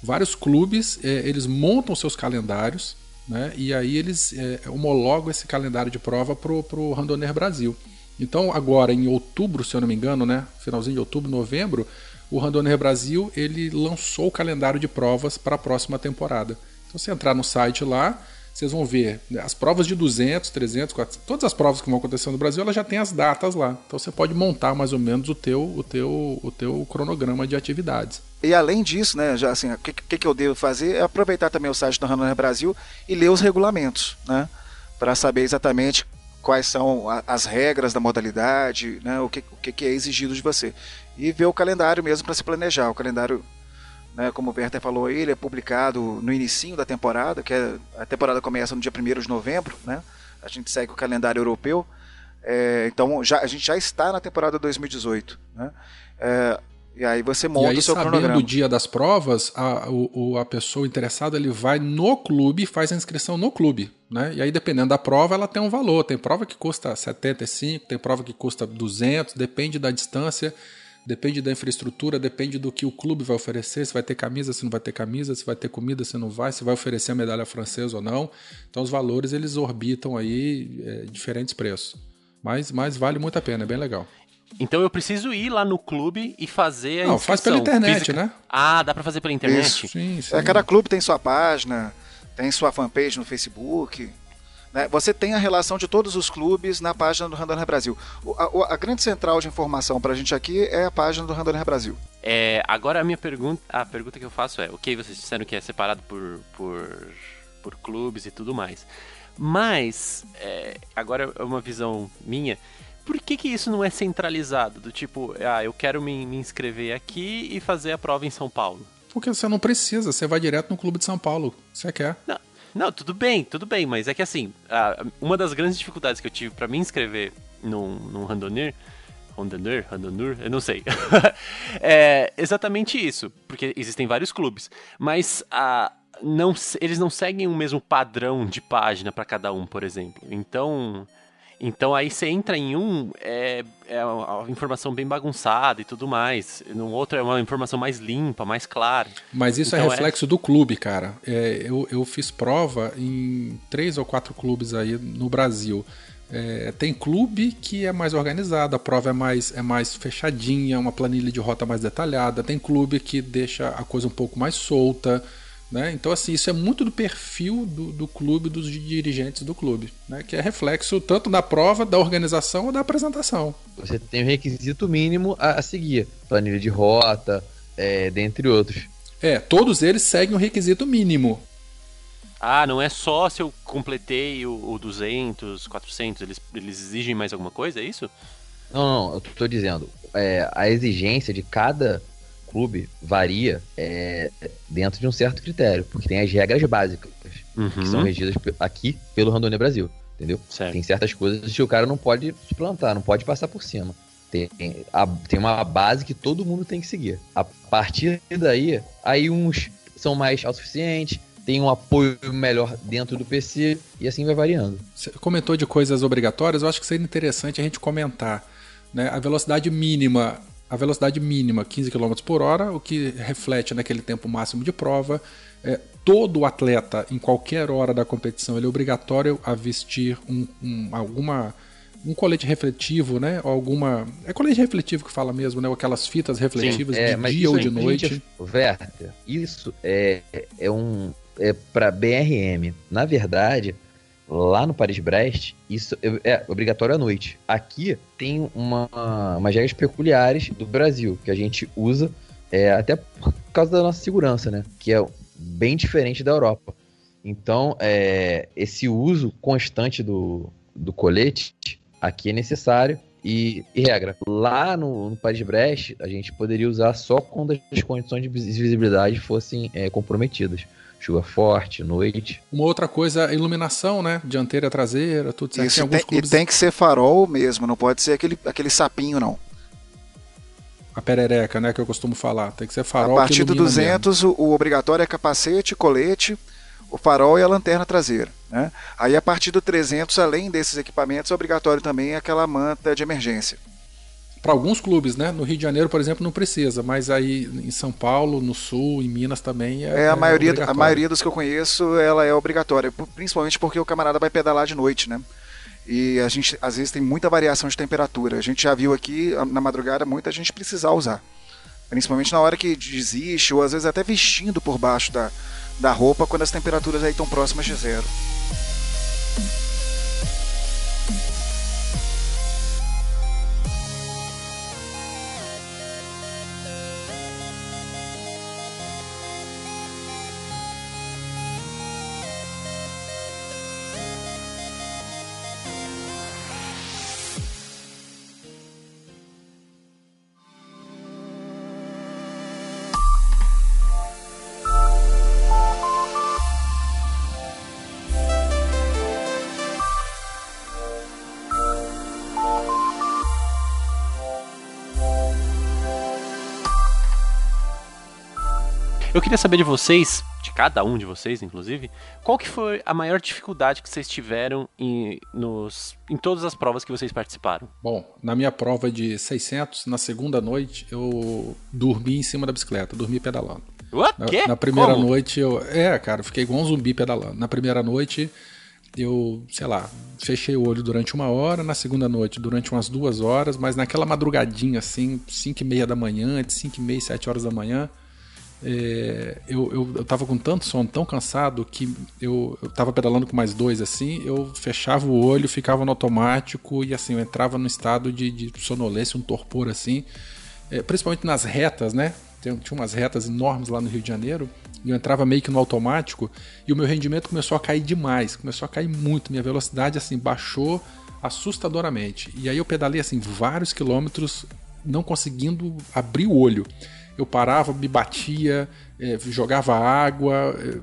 Vários clubes, é, eles montam seus calendários né? e aí eles é, homologam esse calendário de prova para o Randonner Brasil. Então agora em outubro, se eu não me engano, né? finalzinho de outubro, novembro, o Randonner Brasil ele lançou o calendário de provas para a próxima temporada. Então, se entrar no site lá, vocês vão ver né, as provas de 200, 300, 400, todas as provas que vão acontecer no Brasil, ela já tem as datas lá. Então você pode montar mais ou menos o teu, o teu, o teu cronograma de atividades. E além disso, né, já assim, o que, que, que eu devo fazer é aproveitar também o site do Randonner Brasil e ler os regulamentos, né, para saber exatamente quais são as regras da modalidade, né, o, que, o que é exigido de você. E ver o calendário mesmo para se planejar. O calendário, né, como o Werther falou aí, ele é publicado no início da temporada, que é, a temporada começa no dia 1 de novembro, né? A gente segue o calendário europeu. É, então já, a gente já está na temporada 2018. Né? É, e aí você monta aí, o seu sabendo cronograma. o dia das provas, a, o, a pessoa interessada ele vai no clube e faz a inscrição no clube. Né? E aí, dependendo da prova, ela tem um valor. Tem prova que custa 75, tem prova que custa 200, depende da distância, depende da infraestrutura, depende do que o clube vai oferecer, se vai ter camisa, se não vai ter camisa, se vai ter comida, se não vai, se vai oferecer a medalha francesa ou não. Então, os valores eles orbitam aí é, diferentes preços. Mas, mas vale muito a pena, é bem legal. Então eu preciso ir lá no clube e fazer a Não, faz pela internet, física. né? Ah, dá para fazer pela internet? Isso. Sim, sim. É, cada clube tem sua página, tem sua fanpage no Facebook. Né? Você tem a relação de todos os clubes na página do Randonner Brasil. A, a, grande central de informação para a gente aqui é a página do Randonner Brasil. É, agora a minha pergunta, a pergunta que eu faço é, ok, vocês disseram que é separado por, por, por clubes e tudo mais, mas é, agora é uma visão minha. Por que, que isso não é centralizado? Do tipo, ah, eu quero me, me inscrever aqui e fazer a prova em São Paulo. Porque você não precisa, você vai direto no clube de São Paulo. Você quer. Não, não, tudo bem, tudo bem, mas é que assim, a- uma das grandes dificuldades que eu tive pra me inscrever num, num Randonir, Randonir, Randonir, eu não sei, é exatamente isso, porque existem vários clubes, mas a, não, eles não seguem o mesmo padrão de página pra cada um, por exemplo. Então, então aí você entra em um, é, é uma informação bem bagunçada e tudo mais, no outro é uma informação mais limpa, mais clara. Mas isso Então é é- reflexo do clube, cara. É, eu, eu fiz prova em três ou quatro clubes aí no Brasil. É, tem clube que é mais organizado, a prova é mais, é mais fechadinha, uma planilha de rota mais detalhada. Tem clube que deixa a coisa um pouco mais solta. Né? Então, assim, isso é muito do perfil do, do clube, dos dirigentes do clube, né? que é reflexo tanto da prova, da organização ou da apresentação. Você tem o requisito mínimo a, a seguir. Planilha de rota, é, dentre outros. É, todos eles seguem o requisito mínimo. Ah, não é só se eu completei o, o 200, 400, eles, eles exigem mais alguma coisa, é isso? Não, não, eu tô dizendo. é, a exigência de cada clube varia é, dentro de um certo critério, porque tem as regras básicas, que são regidas aqui pelo Randônia Brasil, entendeu? Certo. Tem certas coisas que o cara não pode suplantar, não pode passar por cima. Tem, a- tem uma base que todo mundo tem que seguir. A partir daí, aí uns são mais autossuficientes, tem um apoio melhor dentro do PC e assim vai variando. Você comentou de coisas obrigatórias, eu acho que seria interessante a gente comentar. Né? A velocidade mínima, a velocidade mínima 15 km por hora, o que reflete naquele tempo máximo de prova. É, todo atleta, em qualquer hora da competição, ele é obrigatório a vestir um, um- alguma um colete refletivo, né? Ou alguma. É colete refletivo que fala mesmo, né? Ou aquelas fitas refletivas É, de dia ou é de noite. isso é, é um. É para BRM. Na verdade, lá no Paris-Brest, isso é, obrigatório à noite. Aqui tem uma, umas regras peculiares do Brasil, que a gente usa é, até por causa da nossa segurança, né? Que é bem diferente da Europa. Então, é, esse uso constante do, do colete aqui é necessário e, e regra. Lá no, no Paris-Brest, a gente poderia usar só quando as condições de vis- visibilidade fossem é, comprometidas. Chuva forte, noite. Uma outra coisa, a iluminação, né? Dianteira, traseira, tudo certo. Isso Tem tem- clubes. E tem que ser farol mesmo, não pode ser aquele, aquele sapinho, não. A perereca, né? Que eu costumo falar. Tem que ser farol a partir do ilumina mesmo. 200, o, o obrigatório é capacete, colete, o farol e a lanterna traseira. Né? Aí a partir do 300, além desses equipamentos, é obrigatório também aquela manta de emergência. Para alguns clubes, né? No Rio de Janeiro, por exemplo, não precisa, mas aí em São Paulo, no Sul, em Minas também é. É, a, maioria, a obrigatório. maioria dos que eu conheço, ela é obrigatória, principalmente porque o camarada vai pedalar de noite, né? E a gente, às vezes, tem muita variação de temperatura. A gente já viu aqui, a- na madrugada, muita gente precisar usar. Principalmente na hora que desiste, ou às vezes até vestindo por baixo da, da roupa, quando as temperaturas aí estão próximas de zero. Eu queria saber de vocês, de cada um de vocês, inclusive, qual que foi a maior dificuldade que vocês tiveram em, nos, em todas as provas que vocês participaram? Bom, na minha prova de 600, na segunda noite, eu dormi em cima da bicicleta, dormi pedalando. What? Na, Quê? na primeira Como? noite eu. É, cara, eu fiquei igual um zumbi pedalando. Na primeira noite eu, sei lá, fechei o olho durante uma hora, na segunda noite durante umas duas horas, mas naquela madrugadinha assim, 5 e meia da manhã, de 5 e meia, 7 horas da manhã, é, eu, eu, eu com tanto sono, tão cansado, que eu, eu tava pedalando com mais dois assim, eu fechava o olho, ficava no automático e assim, eu entrava num estado de, de sonolência, um torpor assim. é, principalmente nas retas, né? Tem, tinha umas retas enormes lá no Rio de Janeiro, e eu entrava meio que no automático, e o meu rendimento começou a cair demais, começou a cair muito, minha velocidade assim baixou assustadoramente. E aí eu pedalei assim vários quilômetros, não conseguindo abrir o olho. Eu parava, me batia, é, jogava água, é,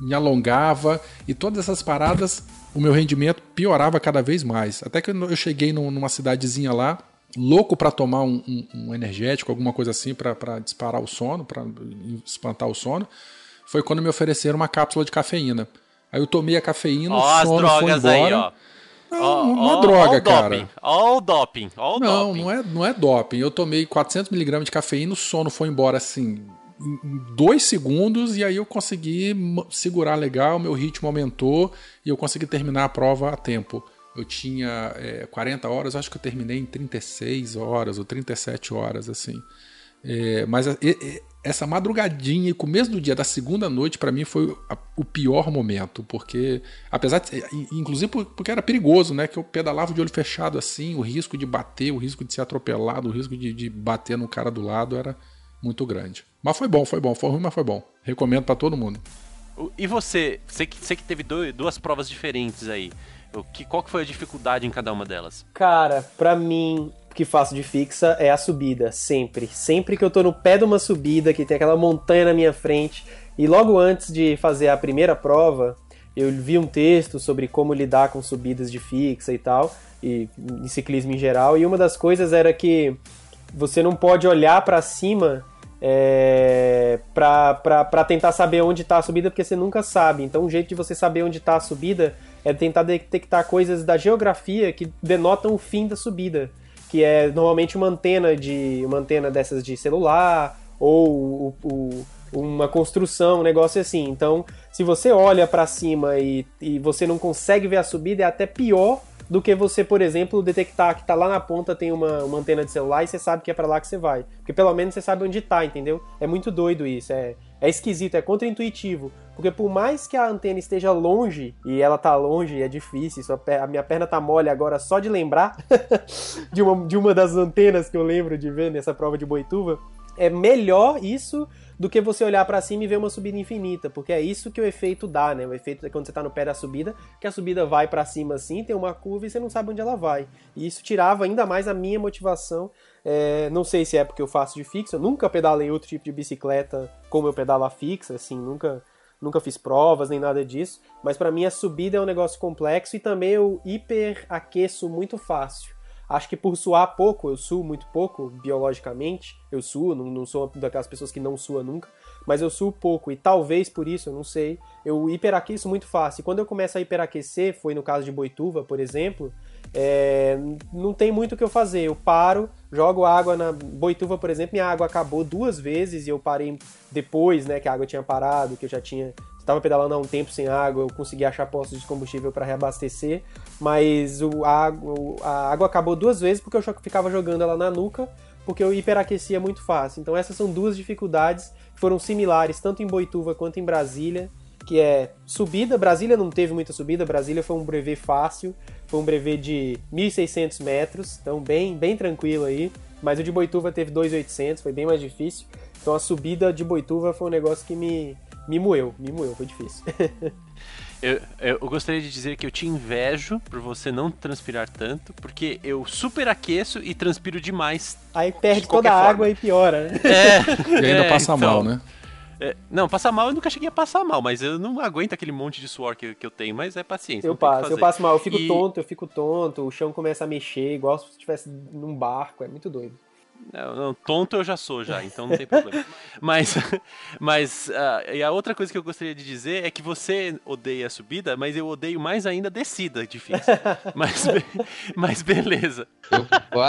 me alongava e todas essas paradas, o meu rendimento piorava cada vez mais. Até que eu cheguei numa cidadezinha lá, louco para tomar um, um, um, energético, alguma coisa assim para disparar o sono, para espantar o sono. Foi quando me ofereceram uma cápsula de cafeína. Aí eu tomei a cafeína, ó, o sono foi embora. Aí, Não, ó, uma ó, droga, ó cara. Ó o doping, ó o não, doping. Não, é, não é doping. Eu tomei 400mg de cafeína, o sono foi embora assim, em dois segundos, e aí eu consegui segurar legal, meu ritmo aumentou e eu consegui terminar a prova a tempo. Eu tinha é, 40 horas, acho que eu terminei em 36 horas ou 37 horas, assim. É, mas essa madrugadinha e começo do dia da segunda noite para mim foi o pior momento, porque apesar de, inclusive porque era perigoso, né, que eu pedalava de olho fechado assim, o risco de bater, o risco de ser atropelado, o risco de, de bater no cara do lado era muito grande. Mas foi bom, foi bom, foi ruim, mas foi bom. Recomendo para todo mundo. E você, você que, você que teve dois, duas provas diferentes aí, o que, qual que foi a dificuldade em cada uma delas? Cara, para mim, que faço de fixa é a subida, sempre. Sempre que eu tô no pé de uma subida, que tem aquela montanha na minha frente, e logo antes de fazer a primeira prova, eu vi um texto sobre como lidar com subidas de fixa e tal, e em ciclismo em geral, e uma das coisas era que você não pode olhar para cima é, para tentar saber onde está a subida, porque você nunca sabe. Então, um jeito de você saber onde está a subida é tentar detectar coisas da geografia que denotam o fim da subida que é normalmente uma antena de uma antena dessas de celular ou o, o, uma construção, um negócio assim. Então, se você olha para cima e, e você não consegue ver a subida, é até pior do que você, por exemplo, detectar que tá lá na ponta tem uma, uma antena de celular e você sabe que é para lá que você vai. Porque pelo menos você sabe onde tá, entendeu? É muito doido isso, é, é esquisito, é contraintuitivo. Porque por mais que a antena esteja longe, e ela tá longe, é difícil, a minha perna tá mole agora só de lembrar de, uma, de uma das antenas que eu lembro de ver nessa prova de Boituva, é melhor isso do que você olhar para cima e ver uma subida infinita, porque é isso que o efeito dá, né? O efeito é quando você tá no pé da subida, que a subida vai para cima assim, tem uma curva e você não sabe onde ela vai. E isso tirava ainda mais a minha motivação. É, não sei se é porque eu faço de fixa, eu nunca pedalei outro tipo de bicicleta como eu pedalo a fixa, assim, nunca nunca fiz provas nem nada disso, mas para mim a subida é um negócio complexo e também eu hiperaqueço muito fácil. Acho que por suar pouco, eu suo muito pouco biologicamente, eu suo, não, não sou daquelas pessoas que não sua nunca, mas eu suo pouco e talvez por isso, eu não sei, eu hiperaqueço muito fácil. E quando eu começo a hiperaquecer, foi no caso de Boituva, por exemplo, é, não tem muito o que eu fazer. Eu paro, jogo água na Boituva, por exemplo, minha água acabou duas vezes e eu parei depois, né, que a água tinha parado, que eu já tinha estava pedalando há um tempo sem água, eu consegui achar postos de combustível para reabastecer, mas o, a, a, água acabou duas vezes porque eu ficava jogando ela na nuca, porque eu hiperaquecia muito fácil. Então essas são duas dificuldades que foram similares tanto em Boituva quanto em Brasília, que é subida. Brasília não teve muita subida, Brasília foi um brevet fácil, foi um brevet de 1.600 metros, então bem, bem tranquilo aí. Mas o de Boituva teve 2.800, foi bem mais difícil. Então a subida de Boituva foi um negócio que me, me moeu, me moeu, foi difícil. eu, eu, gostaria de dizer que eu te invejo por você não transpirar tanto, porque eu super aqueço e transpiro demais. Aí perde toda a forma. água e piora, né? É, e ainda é, passa então, mal, né? É, não, passar mal eu nunca cheguei a passar mal, mas eu não aguento aquele monte de suor que, que eu tenho, mas é paciência. Eu passo, eu passo mal, eu fico e... tonto, eu fico tonto, o chão começa a mexer, igual se estivesse num barco, é muito doido. Não, não, tonto eu já sou já, então não tem problema. mas, mas uh, e a outra coisa que eu gostaria de dizer é que você odeia a subida, mas eu odeio mais ainda a descida difícil. mas, mas beleza. Eu,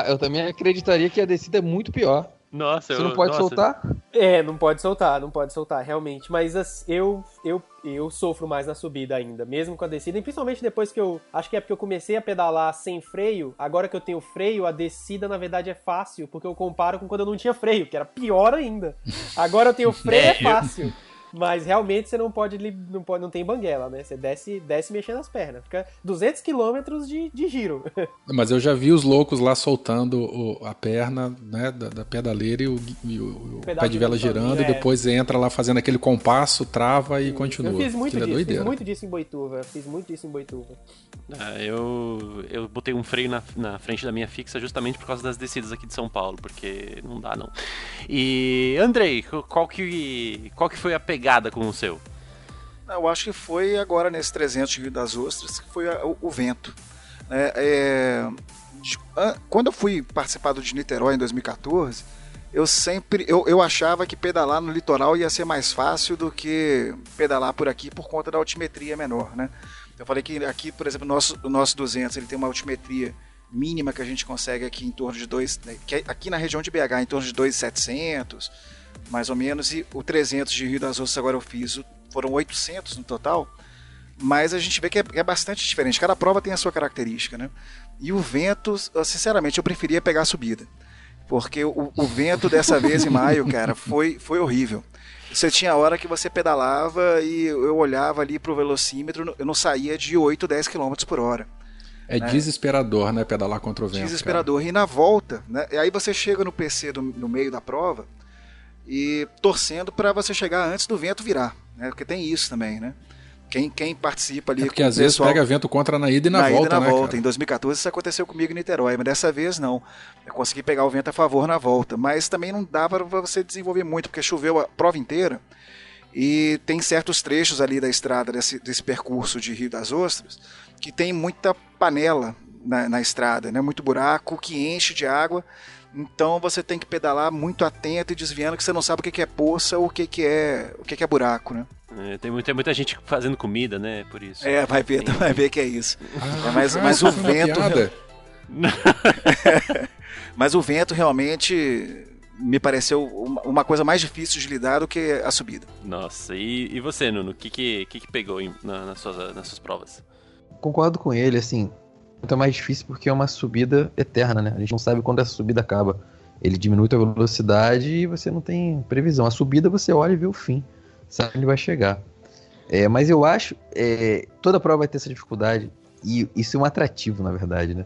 eu também acreditaria que a descida é muito pior. Nossa, Você eu, não pode nossa. soltar? É, não pode soltar, não pode soltar, realmente. Mas eu, eu, eu sofro mais na subida ainda, mesmo com a descida. E principalmente depois que eu. Acho que é porque eu comecei a pedalar sem freio. Agora que eu tenho freio, a descida na verdade é fácil, porque eu comparo com quando eu não tinha freio, que era pior ainda. Agora eu tenho freio, é, é fácil. Mas realmente você não pode, não pode, não tem banguela, né? Você desce, desce mexendo as pernas. Fica 200 km de, de giro. Mas eu já vi os loucos lá soltando o- a perna né, da, da pedaleira e o, e o- o pé de vela girando sozinho, e é. depois entra lá fazendo aquele compasso, trava e continua. Eu fiz muito Aquilo é disso, fiz doideira. muito disso em Boituva. Fiz muito disso em Boituva. Ah, eu, eu botei um freio na, na frente da minha fixa justamente por causa das descidas aqui de São Paulo, porque não dá não. E Andrei, qual que, qual que foi a pegada com o seu? Eu acho que foi agora nesse 300 de Rio das Ostras que foi a- o, o vento. né? É, de- an- quando eu fui participar do de Niterói em 2014, eu sempre eu, eu achava que pedalar no litoral ia ser mais fácil do que pedalar por aqui por conta da altimetria menor, né? Eu falei que aqui, por exemplo, o nosso, nosso 200 ele tem uma altimetria mínima que a gente consegue aqui em torno de 2, que é aqui na região de BH em torno de 2,700, mais ou menos, e o 300 de Rio das Ostras agora eu fiz, foram 800 no total, mas a gente vê que é, é bastante diferente, cada prova tem a sua característica, né? E o vento, sinceramente, eu preferia pegar a subida, porque o, o vento dessa vez em maio, cara, foi, foi horrível. Você tinha hora que você pedalava e eu olhava ali pro velocímetro, eu não saía de 8, 10 km por hora. É desesperador, né, pedalar contra o vento. Desesperador. E na volta, né? E aí você chega no PC do- no meio da prova e torcendo para você chegar antes do vento virar, né? Porque tem isso também, né? Quem, quem participa ali Cara. É porque às vezes pessoal- pega vento contra na ida e na, na volta, ida na né, volta. cara? Em 2014 isso aconteceu comigo em Niterói, mas dessa vez não. Eu consegui pegar o vento a favor na volta, mas também não dava para você desenvolver muito, porque choveu a prova inteira. E tem certos trechos ali da estrada desse, desse percurso de Rio das Ostras que tem muita panela na, na estrada, né? muito buraco que enche de água. Então você tem que pedalar muito atento e desviando que você não sabe o que que é poça ou o que que é o que que é buraco, né? É, tem, muita, muita gente fazendo comida, né? Por isso. É, vai ver, Tem- vai ver que é isso. Ah, É, mas, cara, mas o foi uma vento, mas o vento realmente me pareceu uma, coisa mais difícil de lidar do que a subida. Nossa, e, e você, Nuno? O que que, que, que pegou em- na- nas, suas, nas suas provas? Concordo com ele, assim. Muito mais difícil porque é uma subida eterna, né? A gente não sabe quando essa subida acaba. Ele diminui a velocidade e você não tem previsão. A subida você olha e vê o fim. Sabe onde vai chegar. É, mas eu acho. é, toda prova vai ter essa dificuldade. E isso é um atrativo, na verdade, né?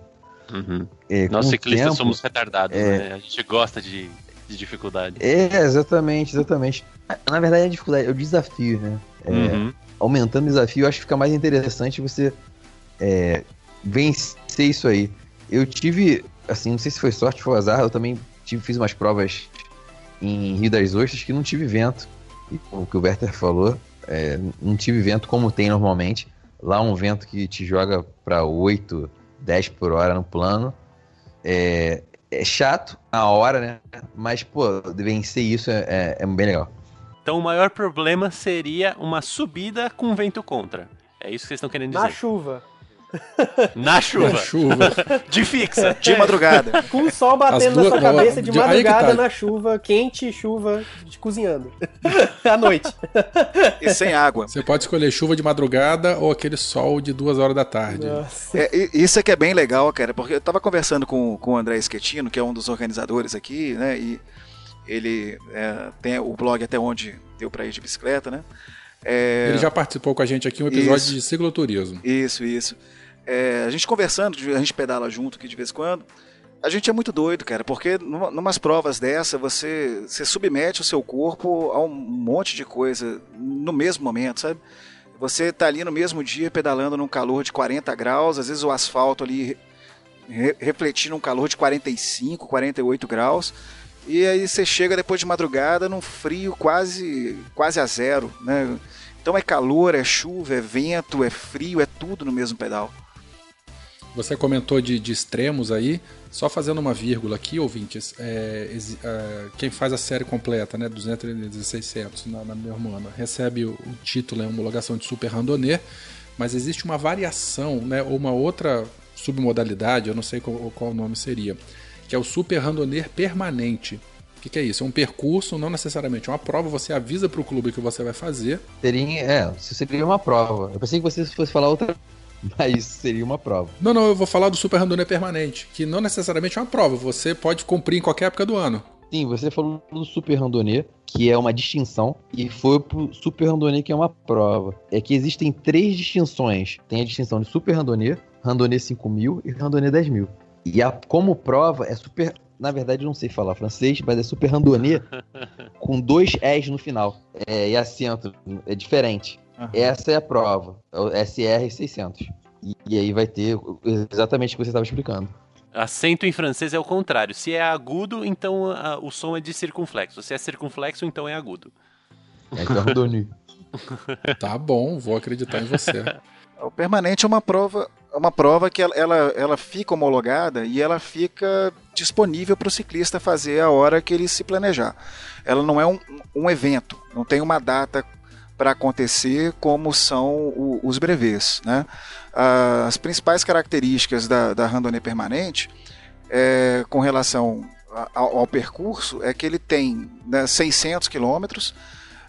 Uhum. É, Nós ciclistas tempo- somos retardados, é. né? A gente gosta de, de dificuldade. É, exatamente, exatamente. Na verdade, é a dificuldade, é o desafio, né? É, Uhum. aumentando o desafio, eu acho que fica mais interessante você é, vencer isso aí. Eu tive, assim, não sei se foi sorte ou azar, eu também tive, fiz umas provas em Rio das Ostras que não tive vento. E o que o Werther falou, é, não tive vento como tem normalmente. Lá um vento que te joga para 8, 10 por hora no plano. É, é chato a hora, né? Mas, pô, vencer isso é, é- é bem legal. Então o maior problema seria uma subida com vento contra. É isso que vocês estão querendo Na dizer. chuva. Na chuva. Na chuva. De fixa. De madrugada. Com o sol batendo na duas- sua não, cabeça de madrugada tá. na chuva, quente, chuva, de cozinhando. à noite. E sem água. Você pode escolher chuva de madrugada ou aquele sol de duas horas da tarde. Nossa. É, isso é que é bem legal, cara, porque eu tava conversando com, com o André Schettino, que é um dos organizadores aqui, né? E ele é, tem o blog até onde deu pra ir de bicicleta, né? É, Ele já participou com a gente aqui um episódio Isso. de cicloturismo. Isso, isso. É, a gente conversando, a gente pedala junto aqui de vez em quando. A gente é muito doido, cara, porque numa, numas provas dessa você, você submete o seu corpo a um monte de coisa no mesmo momento, sabe? Você tá ali no mesmo dia pedalando num calor de 40 graus, às vezes o asfalto ali re- refletindo um calor de 45, 48 graus. E aí você chega depois de madrugada num frio quase quase a zero, né? Então é calor, é chuva, é vento, é frio, é tudo no mesmo pedal. Você comentou de, de extremos aí, só fazendo uma vírgula aqui, ouvintes, é, é, quem faz a série completa, né, 200 600 na, na minha humana, recebe o, o título em homologação de super randonneur, mas existe uma variação, né, ou uma outra submodalidade, eu não sei qual, qual o nome seria, que é o super randonneur permanente. O que, que é isso? É um percurso, não necessariamente uma prova, você avisa para o clube que você vai fazer, Seria, é, seria uma prova. Eu pensei que você fosse falar outra, mas isso seria uma prova. Não, não, eu vou falar do Super Randonneur permanente, que não necessariamente é uma prova, você pode cumprir em qualquer época do ano. Sim, você falou do Super Randonnée, que é uma distinção, e foi pro Super Randonnée, que é uma prova. É que existem três distinções. Tem a distinção de Super Randonnée, Randonnée 5000 e Randonnée 10000. E a, como prova é super. Na verdade, eu não sei falar francês, mas é Super Randonnée com dois S no final. É, e acento. É diferente. Essa é a prova. É o SR 600. E, e aí vai ter exatamente o que você estava explicando. Acento em francês é o contrário. Se é agudo, então a- o som é de circunflexo. Se é circunflexo, então é agudo. É que Randonnée. Tá bom, vou acreditar em você. O permanente é uma prova, é uma prova que ela, ela, ela fica homologada e ela fica disponível para o ciclista fazer a hora que ele se planejar. Ela não é um, um evento, não tem uma data para acontecer como são o- os brevês. Né? As principais características da, da randonnée permanente é, com relação ao, ao percurso é que ele tem né, 600 quilômetros,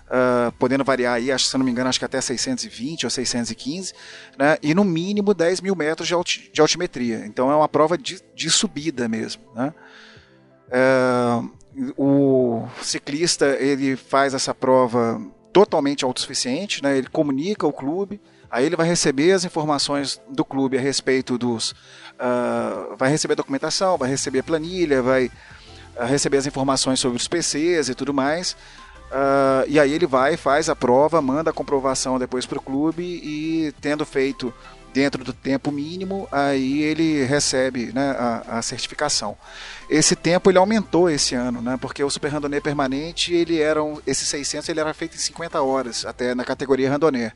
ah, podendo variar aí, acho, se não me engano, acho que até 620 ou 615, né? e no mínimo 10 mil metros de, alti- de altimetria. Então é uma prova de, de subida mesmo. Né? É, o ciclista ele faz essa prova totalmente autossuficiente, né? ele comunica ao clube, aí ele vai receber as informações do clube a respeito dos. ah, vai receber documentação, vai receber planilha, vai ah, receber as informações sobre os PCs e tudo mais. Ah, e aí ele vai, faz a prova, manda a comprovação depois para o clube e tendo feito dentro do tempo mínimo, aí ele recebe né, a, a certificação. Esse tempo ele aumentou esse ano, né, porque o Super Randonnée permanente, ele era um, esse 600 ele era feito em 50 horas, até na categoria Randonnée.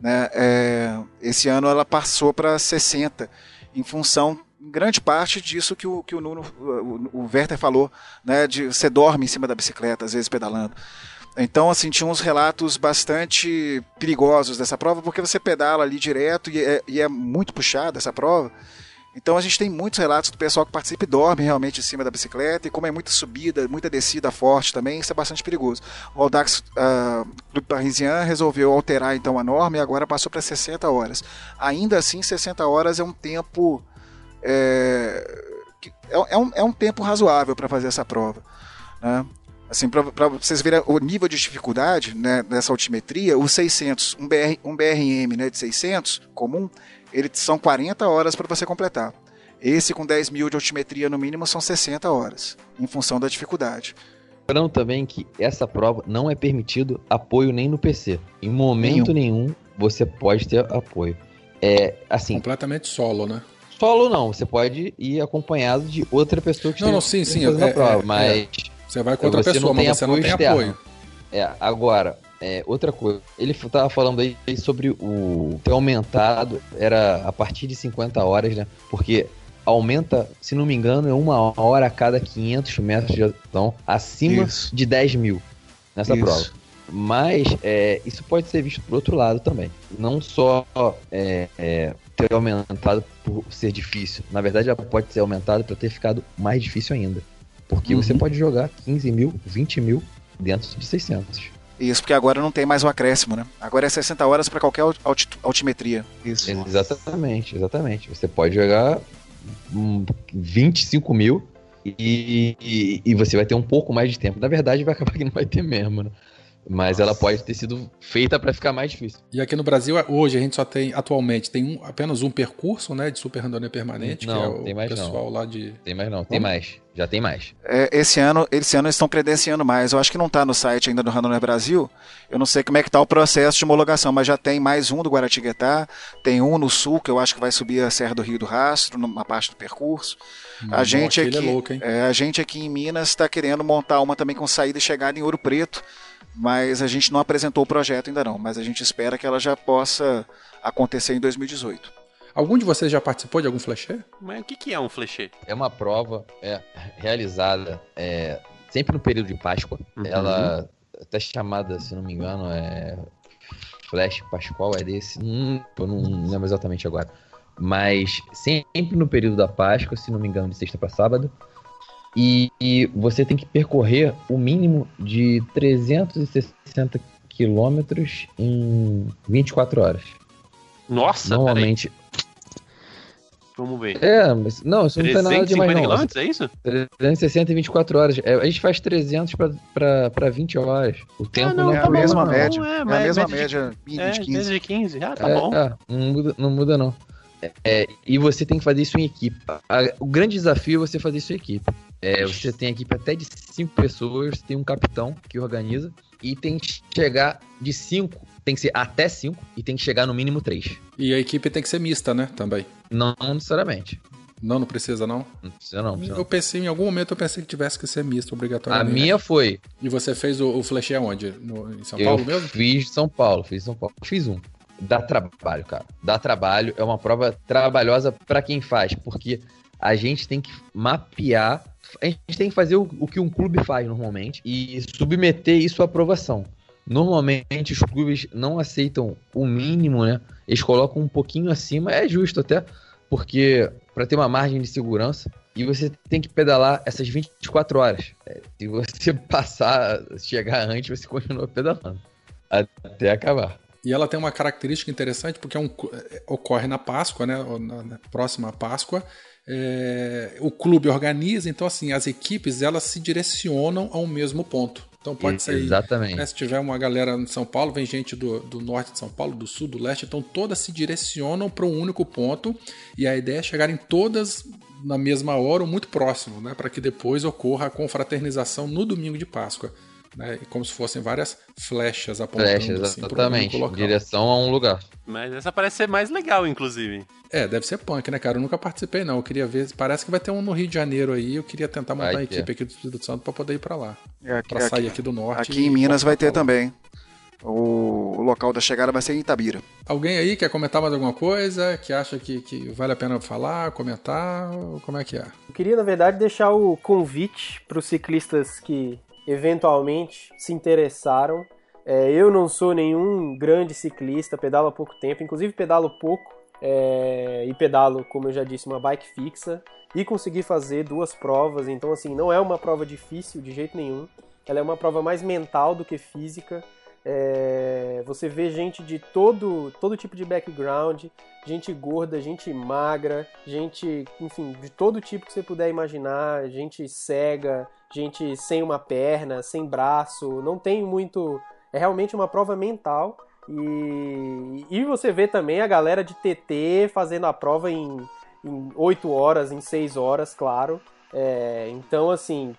Né, é, esse ano ela passou para 60, em função em grande parte disso que o, que o Nuno, o, o Werther falou, né, de você dorme em cima da bicicleta, às vezes pedalando. Então, assim, tinha uns relatos bastante perigosos dessa prova, porque você pedala ali direto e é, e é muito puxada essa prova. Então a gente tem muitos relatos do pessoal que participa e dorme realmente em cima da bicicleta, e como é muita subida, muita descida forte também, isso é bastante perigoso. O Audax uh, Clube Parisien resolveu alterar então a norma e agora passou para 60 horas. Ainda assim, 60 horas é um tempo. Que- é, é um, é um tempo razoável para fazer essa prova. Né? Assim, para vocês verem o nível de dificuldade né, dessa altimetria, o 600, um, BR, um BRM né, de 600 comum, ele são 40 horas para você completar. Esse com 10 mil de altimetria no mínimo são 60 horas, em função da dificuldade. Lembrando também que essa prova não é permitido apoio nem no PC. Em momento nenhum, você pode ter apoio. É assim, Completamente solo, né? solo não, você pode ir acompanhado de outra pessoa que Não, esteja não, sim, sim, fazendo é- a prova, é- mas Você vai com outra Você pessoa, mas você não tem externo. apoio. É, agora, é, outra coisa. Ele f- tava falando aí sobre o ter aumentado, era a partir de 50 horas, né? Porque aumenta, se não me engano, é uma hora a cada 500 metros de então acima Isso. de 10 mil nessa Isso. prova. Mas é, isso pode ser visto por outro lado também. Não só é, é, ter aumentado por ser difícil. Na verdade, ela pode ser aumentada para ter ficado mais difícil ainda. Porque Uhum. você pode jogar 15 mil, 20 mil dentro de 600. Isso porque agora não tem mais o acréscimo, né? Agora é 60 horas para qualquer alti- altimetria. Isso. Exatamente, exatamente. Você pode jogar hum, 25 mil e, e, e você vai ter um pouco mais de tempo. Na verdade, vai acabar que não vai ter mesmo, né? Mas ela pode ter sido feita para ficar mais difícil. E aqui no Brasil, hoje, a gente só tem, atualmente, tem um- apenas um percurso, né, de Super Randonnée Permanente, Não, que é o tem mais não. pessoal lá de... Tem mais não, tem Como? mais. Já tem mais. É, esse ano, esse ano eles estão credenciando mais. Eu acho que não está no site ainda do Randonnée Brasil. Eu não sei como é que está o processo de homologação, mas já tem mais um do Guaratinguetá, tem um no sul que eu acho que vai subir a Serra do Rio do Rastro, numa parte do percurso. A Bom, gente aquele aqui, é louco, hein? é, a gente aqui em Minas está querendo montar uma também com saída e chegada em Ouro Preto, mas a gente não apresentou o projeto ainda não. Mas a gente espera que ela já possa acontecer em 2018. Algum de vocês já participou de algum flechê? Mas o que, que é um flechê? É uma prova é, realizada é, sempre no período de Páscoa. Uhum. Ela até chamada, se não me engano, é Flash Pascual, é desse. Hum, eu não lembro exatamente agora. Mas sempre no período da Páscoa, se não me engano, de sexta para sábado. E, e você tem que percorrer o mínimo de 360 quilômetros em 24 horas. Nossa. Normalmente, Vamos ver. É, mas não, isso não tem nada de mais 350 não. quilômetros, é isso? 360 e 24 horas. É, a gente faz 300 pra, pra, pra 20 horas. O tempo não, não, É a tá bom, mesma não, média. é, É, mas a mesma média de- média mínima É, de 15. desde 15. Ah, tá é, bom. é, não, muda, não muda, não. É, é, e você tem que fazer isso em equipe. A- o grande desafio é você fazer isso em equipe. É, você tem equipe até de 5 pessoas, tem um capitão que organiza, e tem que chegar de 5, tem que ser até 5, e tem que chegar no mínimo 3. E a equipe tem que ser mista, né? Também. Não necessariamente. Não, não precisa, não. Não precisa não. precisa Eu não. pensei, em algum momento eu pensei que tivesse que ser misto, A obrigatoriamente. minha foi. E você fez o, o flash aonde? No, em São eu Paulo mesmo? fiz São Paulo, fiz São Paulo. Fiz um. Dá trabalho, cara. Dá trabalho. É uma prova trabalhosa pra quem faz, porque a gente tem que mapear. A gente tem que fazer o, o que um clube faz normalmente e submeter isso à aprovação. Normalmente os clubes não aceitam o mínimo, né? Eles colocam um pouquinho acima, é justo até, porque para ter uma margem de segurança e você tem que pedalar essas 24 horas. É, se você passar, chegar antes, você continua pedalando até acabar. E ela tem uma característica interessante porque é um, é, ocorre na Páscoa, né? Na, na próxima Páscoa. É, o clube organiza, então assim, as equipes elas se direcionam ao mesmo ponto. Então pode ser. Exatamente. né, se tiver uma galera em São Paulo, vem gente do, do norte de São Paulo, do sul, do leste, então todas se direcionam para um único ponto. E a ideia é chegarem todas na mesma hora ou muito próximo, né? Para que depois ocorra a confraternização no domingo de Páscoa. Né, e como se fossem várias flechas apontando Flechas, assim, exatamente. local. Direção a um lugar. Mas essa parece ser mais legal, inclusive. É, deve ser punk, né, cara? Eu nunca participei, não. Eu queria ver. Parece que vai ter um no Rio de Janeiro aí. Eu queria tentar montar ter. equipe aqui do Espírito Santo pra poder ir pra lá. É, aqui, Pra sair aqui- aqui do norte. aqui em Minas vai ter também. O, local da chegada vai ser em Itabira. Alguém aí quer comentar mais alguma coisa? Que acha que, que vale a pena falar, comentar? Como é que é? Eu queria, na verdade, deixar o convite para os ciclistas que eventualmente se interessaram. É, eu não sou nenhum grande ciclista, pedalo há pouco tempo, inclusive pedalo pouco. é, e pedalo, como eu já disse, uma bike fixa. E consegui fazer duas provas, então assim, não é uma prova difícil de jeito nenhum. Ela é uma prova mais mental do que física. É, você vê gente de todo, todo tipo de background, gente gorda, gente magra, gente, enfim, de todo tipo que você puder imaginar, gente cega, gente sem uma perna, sem braço, não tem muito. É realmente uma prova mental. E, e você vê também a galera de TT fazendo a prova em, em 8 horas, em 6 horas, claro. É, então, assim,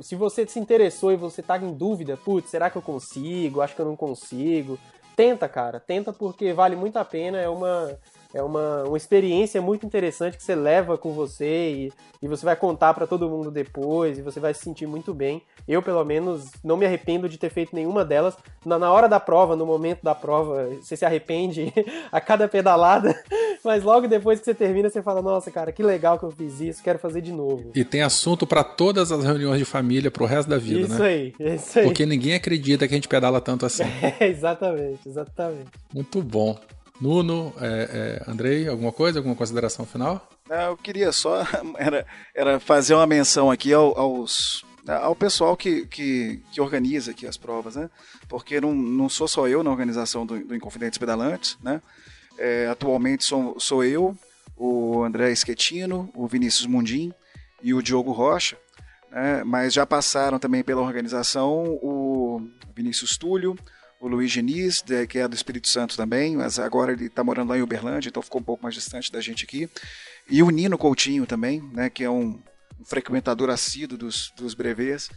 se você se interessou e você tá em dúvida, putz, será que eu consigo? Acho que eu não consigo. Tenta, cara, tenta porque vale muito a pena. É uma, é uma, uma experiência muito interessante que você leva com você e, e você vai contar para todo mundo depois e você vai se sentir muito bem. Eu, pelo menos, não me arrependo de ter feito nenhuma delas. Na, na hora da prova, no momento da prova, você se arrepende a cada pedalada, mas logo depois que você termina, você fala: Nossa, cara, que legal que eu fiz isso, quero fazer de novo. E tem assunto pra todas as reuniões de família pro resto da vida, isso né? aí, isso aí. Porque ninguém acredita que a gente pedala tanto assim. É, exatamente, exatamente. Muito bom. Nuno, é, é, Andrei, alguma coisa? Alguma consideração final? Ah, Eu queria só era, era fazer uma menção aqui ao, aos, ao pessoal que, que, que organiza aqui as provas, né? Porque não, não sou só eu na organização do, do Inconfidentes Pedalantes, né? É, atualmente sou, sou eu, o André Schettino, o Vinícius Mundim e o Diogo Rocha, né? mas já passaram também pela organização o Vinícius Túlio, o Luiz de- que é do Espírito Santo também, mas agora ele está morando lá em Uberlândia, então ficou um pouco mais distante da gente aqui. E o Nino Coutinho também, né, que é um, um frequentador assíduo dos, dos brevês,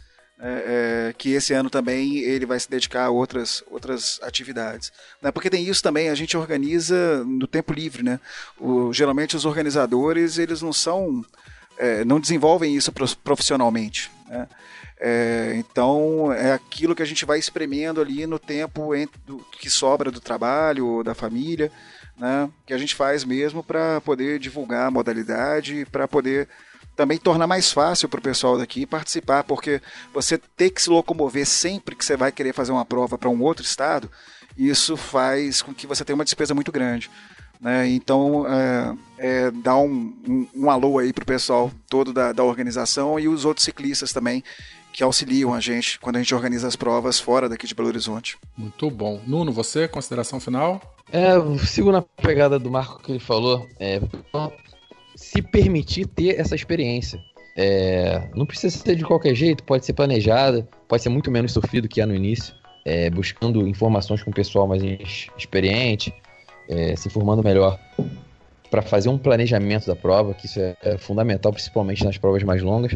é, é, que esse ano também ele vai se dedicar a outras, outras atividades. Né, porque tem isso também, a gente organiza no tempo livre. Né? O, geralmente os organizadores eles não são. é, não desenvolvem isso profissionalmente. Né? É, então é aquilo que a gente vai espremendo ali no tempo do- que sobra do trabalho, ou da família, né? que a gente faz mesmo para poder divulgar a modalidade, para poder também tornar mais fácil para o pessoal daqui participar, porque você ter que se locomover sempre que você vai querer fazer uma prova para um outro estado, isso faz com que você tenha uma despesa muito grande. Né? Então, é, é, dá um, um, um alô aí pro pessoal todo da, da organização e os outros ciclistas também que auxiliam a gente quando a gente organiza as provas fora daqui de Belo Horizonte. Muito bom. Nuno, você, consideração final? É, eu sigo na pegada do Marco que ele falou. É, se permitir ter essa experiência. É, não precisa ser de qualquer jeito, pode ser planejada, pode ser muito menos sofrido que é no início, é, buscando informações com o pessoal mais experiente, é, se informando melhor para fazer um planejamento da prova, que isso é, é, fundamental, principalmente nas provas mais longas,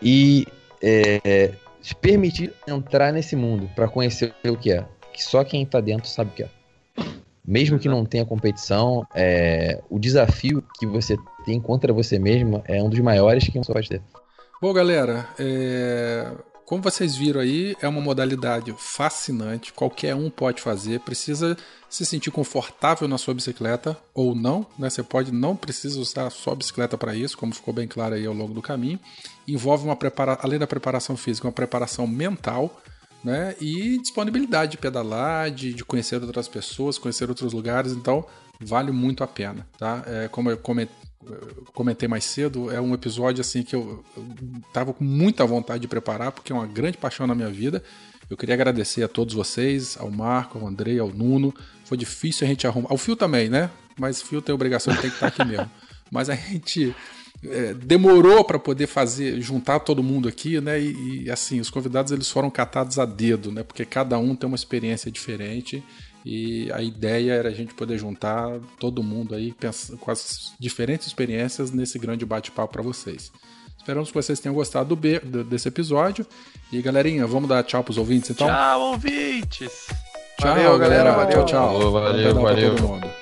e é, se permitir entrar nesse mundo para conhecer o que é, que só quem está dentro sabe o que é. Mesmo que não tenha competição, é, o desafio que você tem contra você mesmo é um dos maiores que você pode ter. Bom, galera, é... como vocês viram aí, é uma modalidade fascinante, qualquer um pode fazer, precisa se sentir confortável na sua bicicleta ou não, né? Você pode não precisa usar sua bicicleta para isso, como ficou bem claro aí ao longo do caminho. Envolve uma prepara... além da preparação física, uma preparação mental né? E disponibilidade de pedalar, de, de conhecer outras pessoas, conhecer outros lugares, então vale muito a pena, tá? É, como eu comentei mais cedo, é um episódio assim que eu, eu tava com muita vontade de preparar, porque é uma grande paixão na minha vida. Eu queria agradecer a todos vocês, ao Marco, ao Andrei, ao Nuno. Foi difícil a gente arrumar. Ao Fio também, né? Mas o Fio tem a obrigação de ter que estar aqui mesmo. Mas a gente é, demorou para poder fazer juntar todo mundo aqui, né? E, e, assim os convidados eles foram catados a dedo, né? Porque cada um tem uma experiência diferente e a ideia era a gente poder juntar todo mundo aí com as diferentes experiências nesse grande bate-papo para vocês. Esperamos que vocês tenham gostado do B, desse episódio. E galerinha, vamos dar tchau pros ouvintes então? Tchau, ouvintes! Tchau, valeu, galera. Valeu, tchau, tchau. Valeu, valeu. valeu.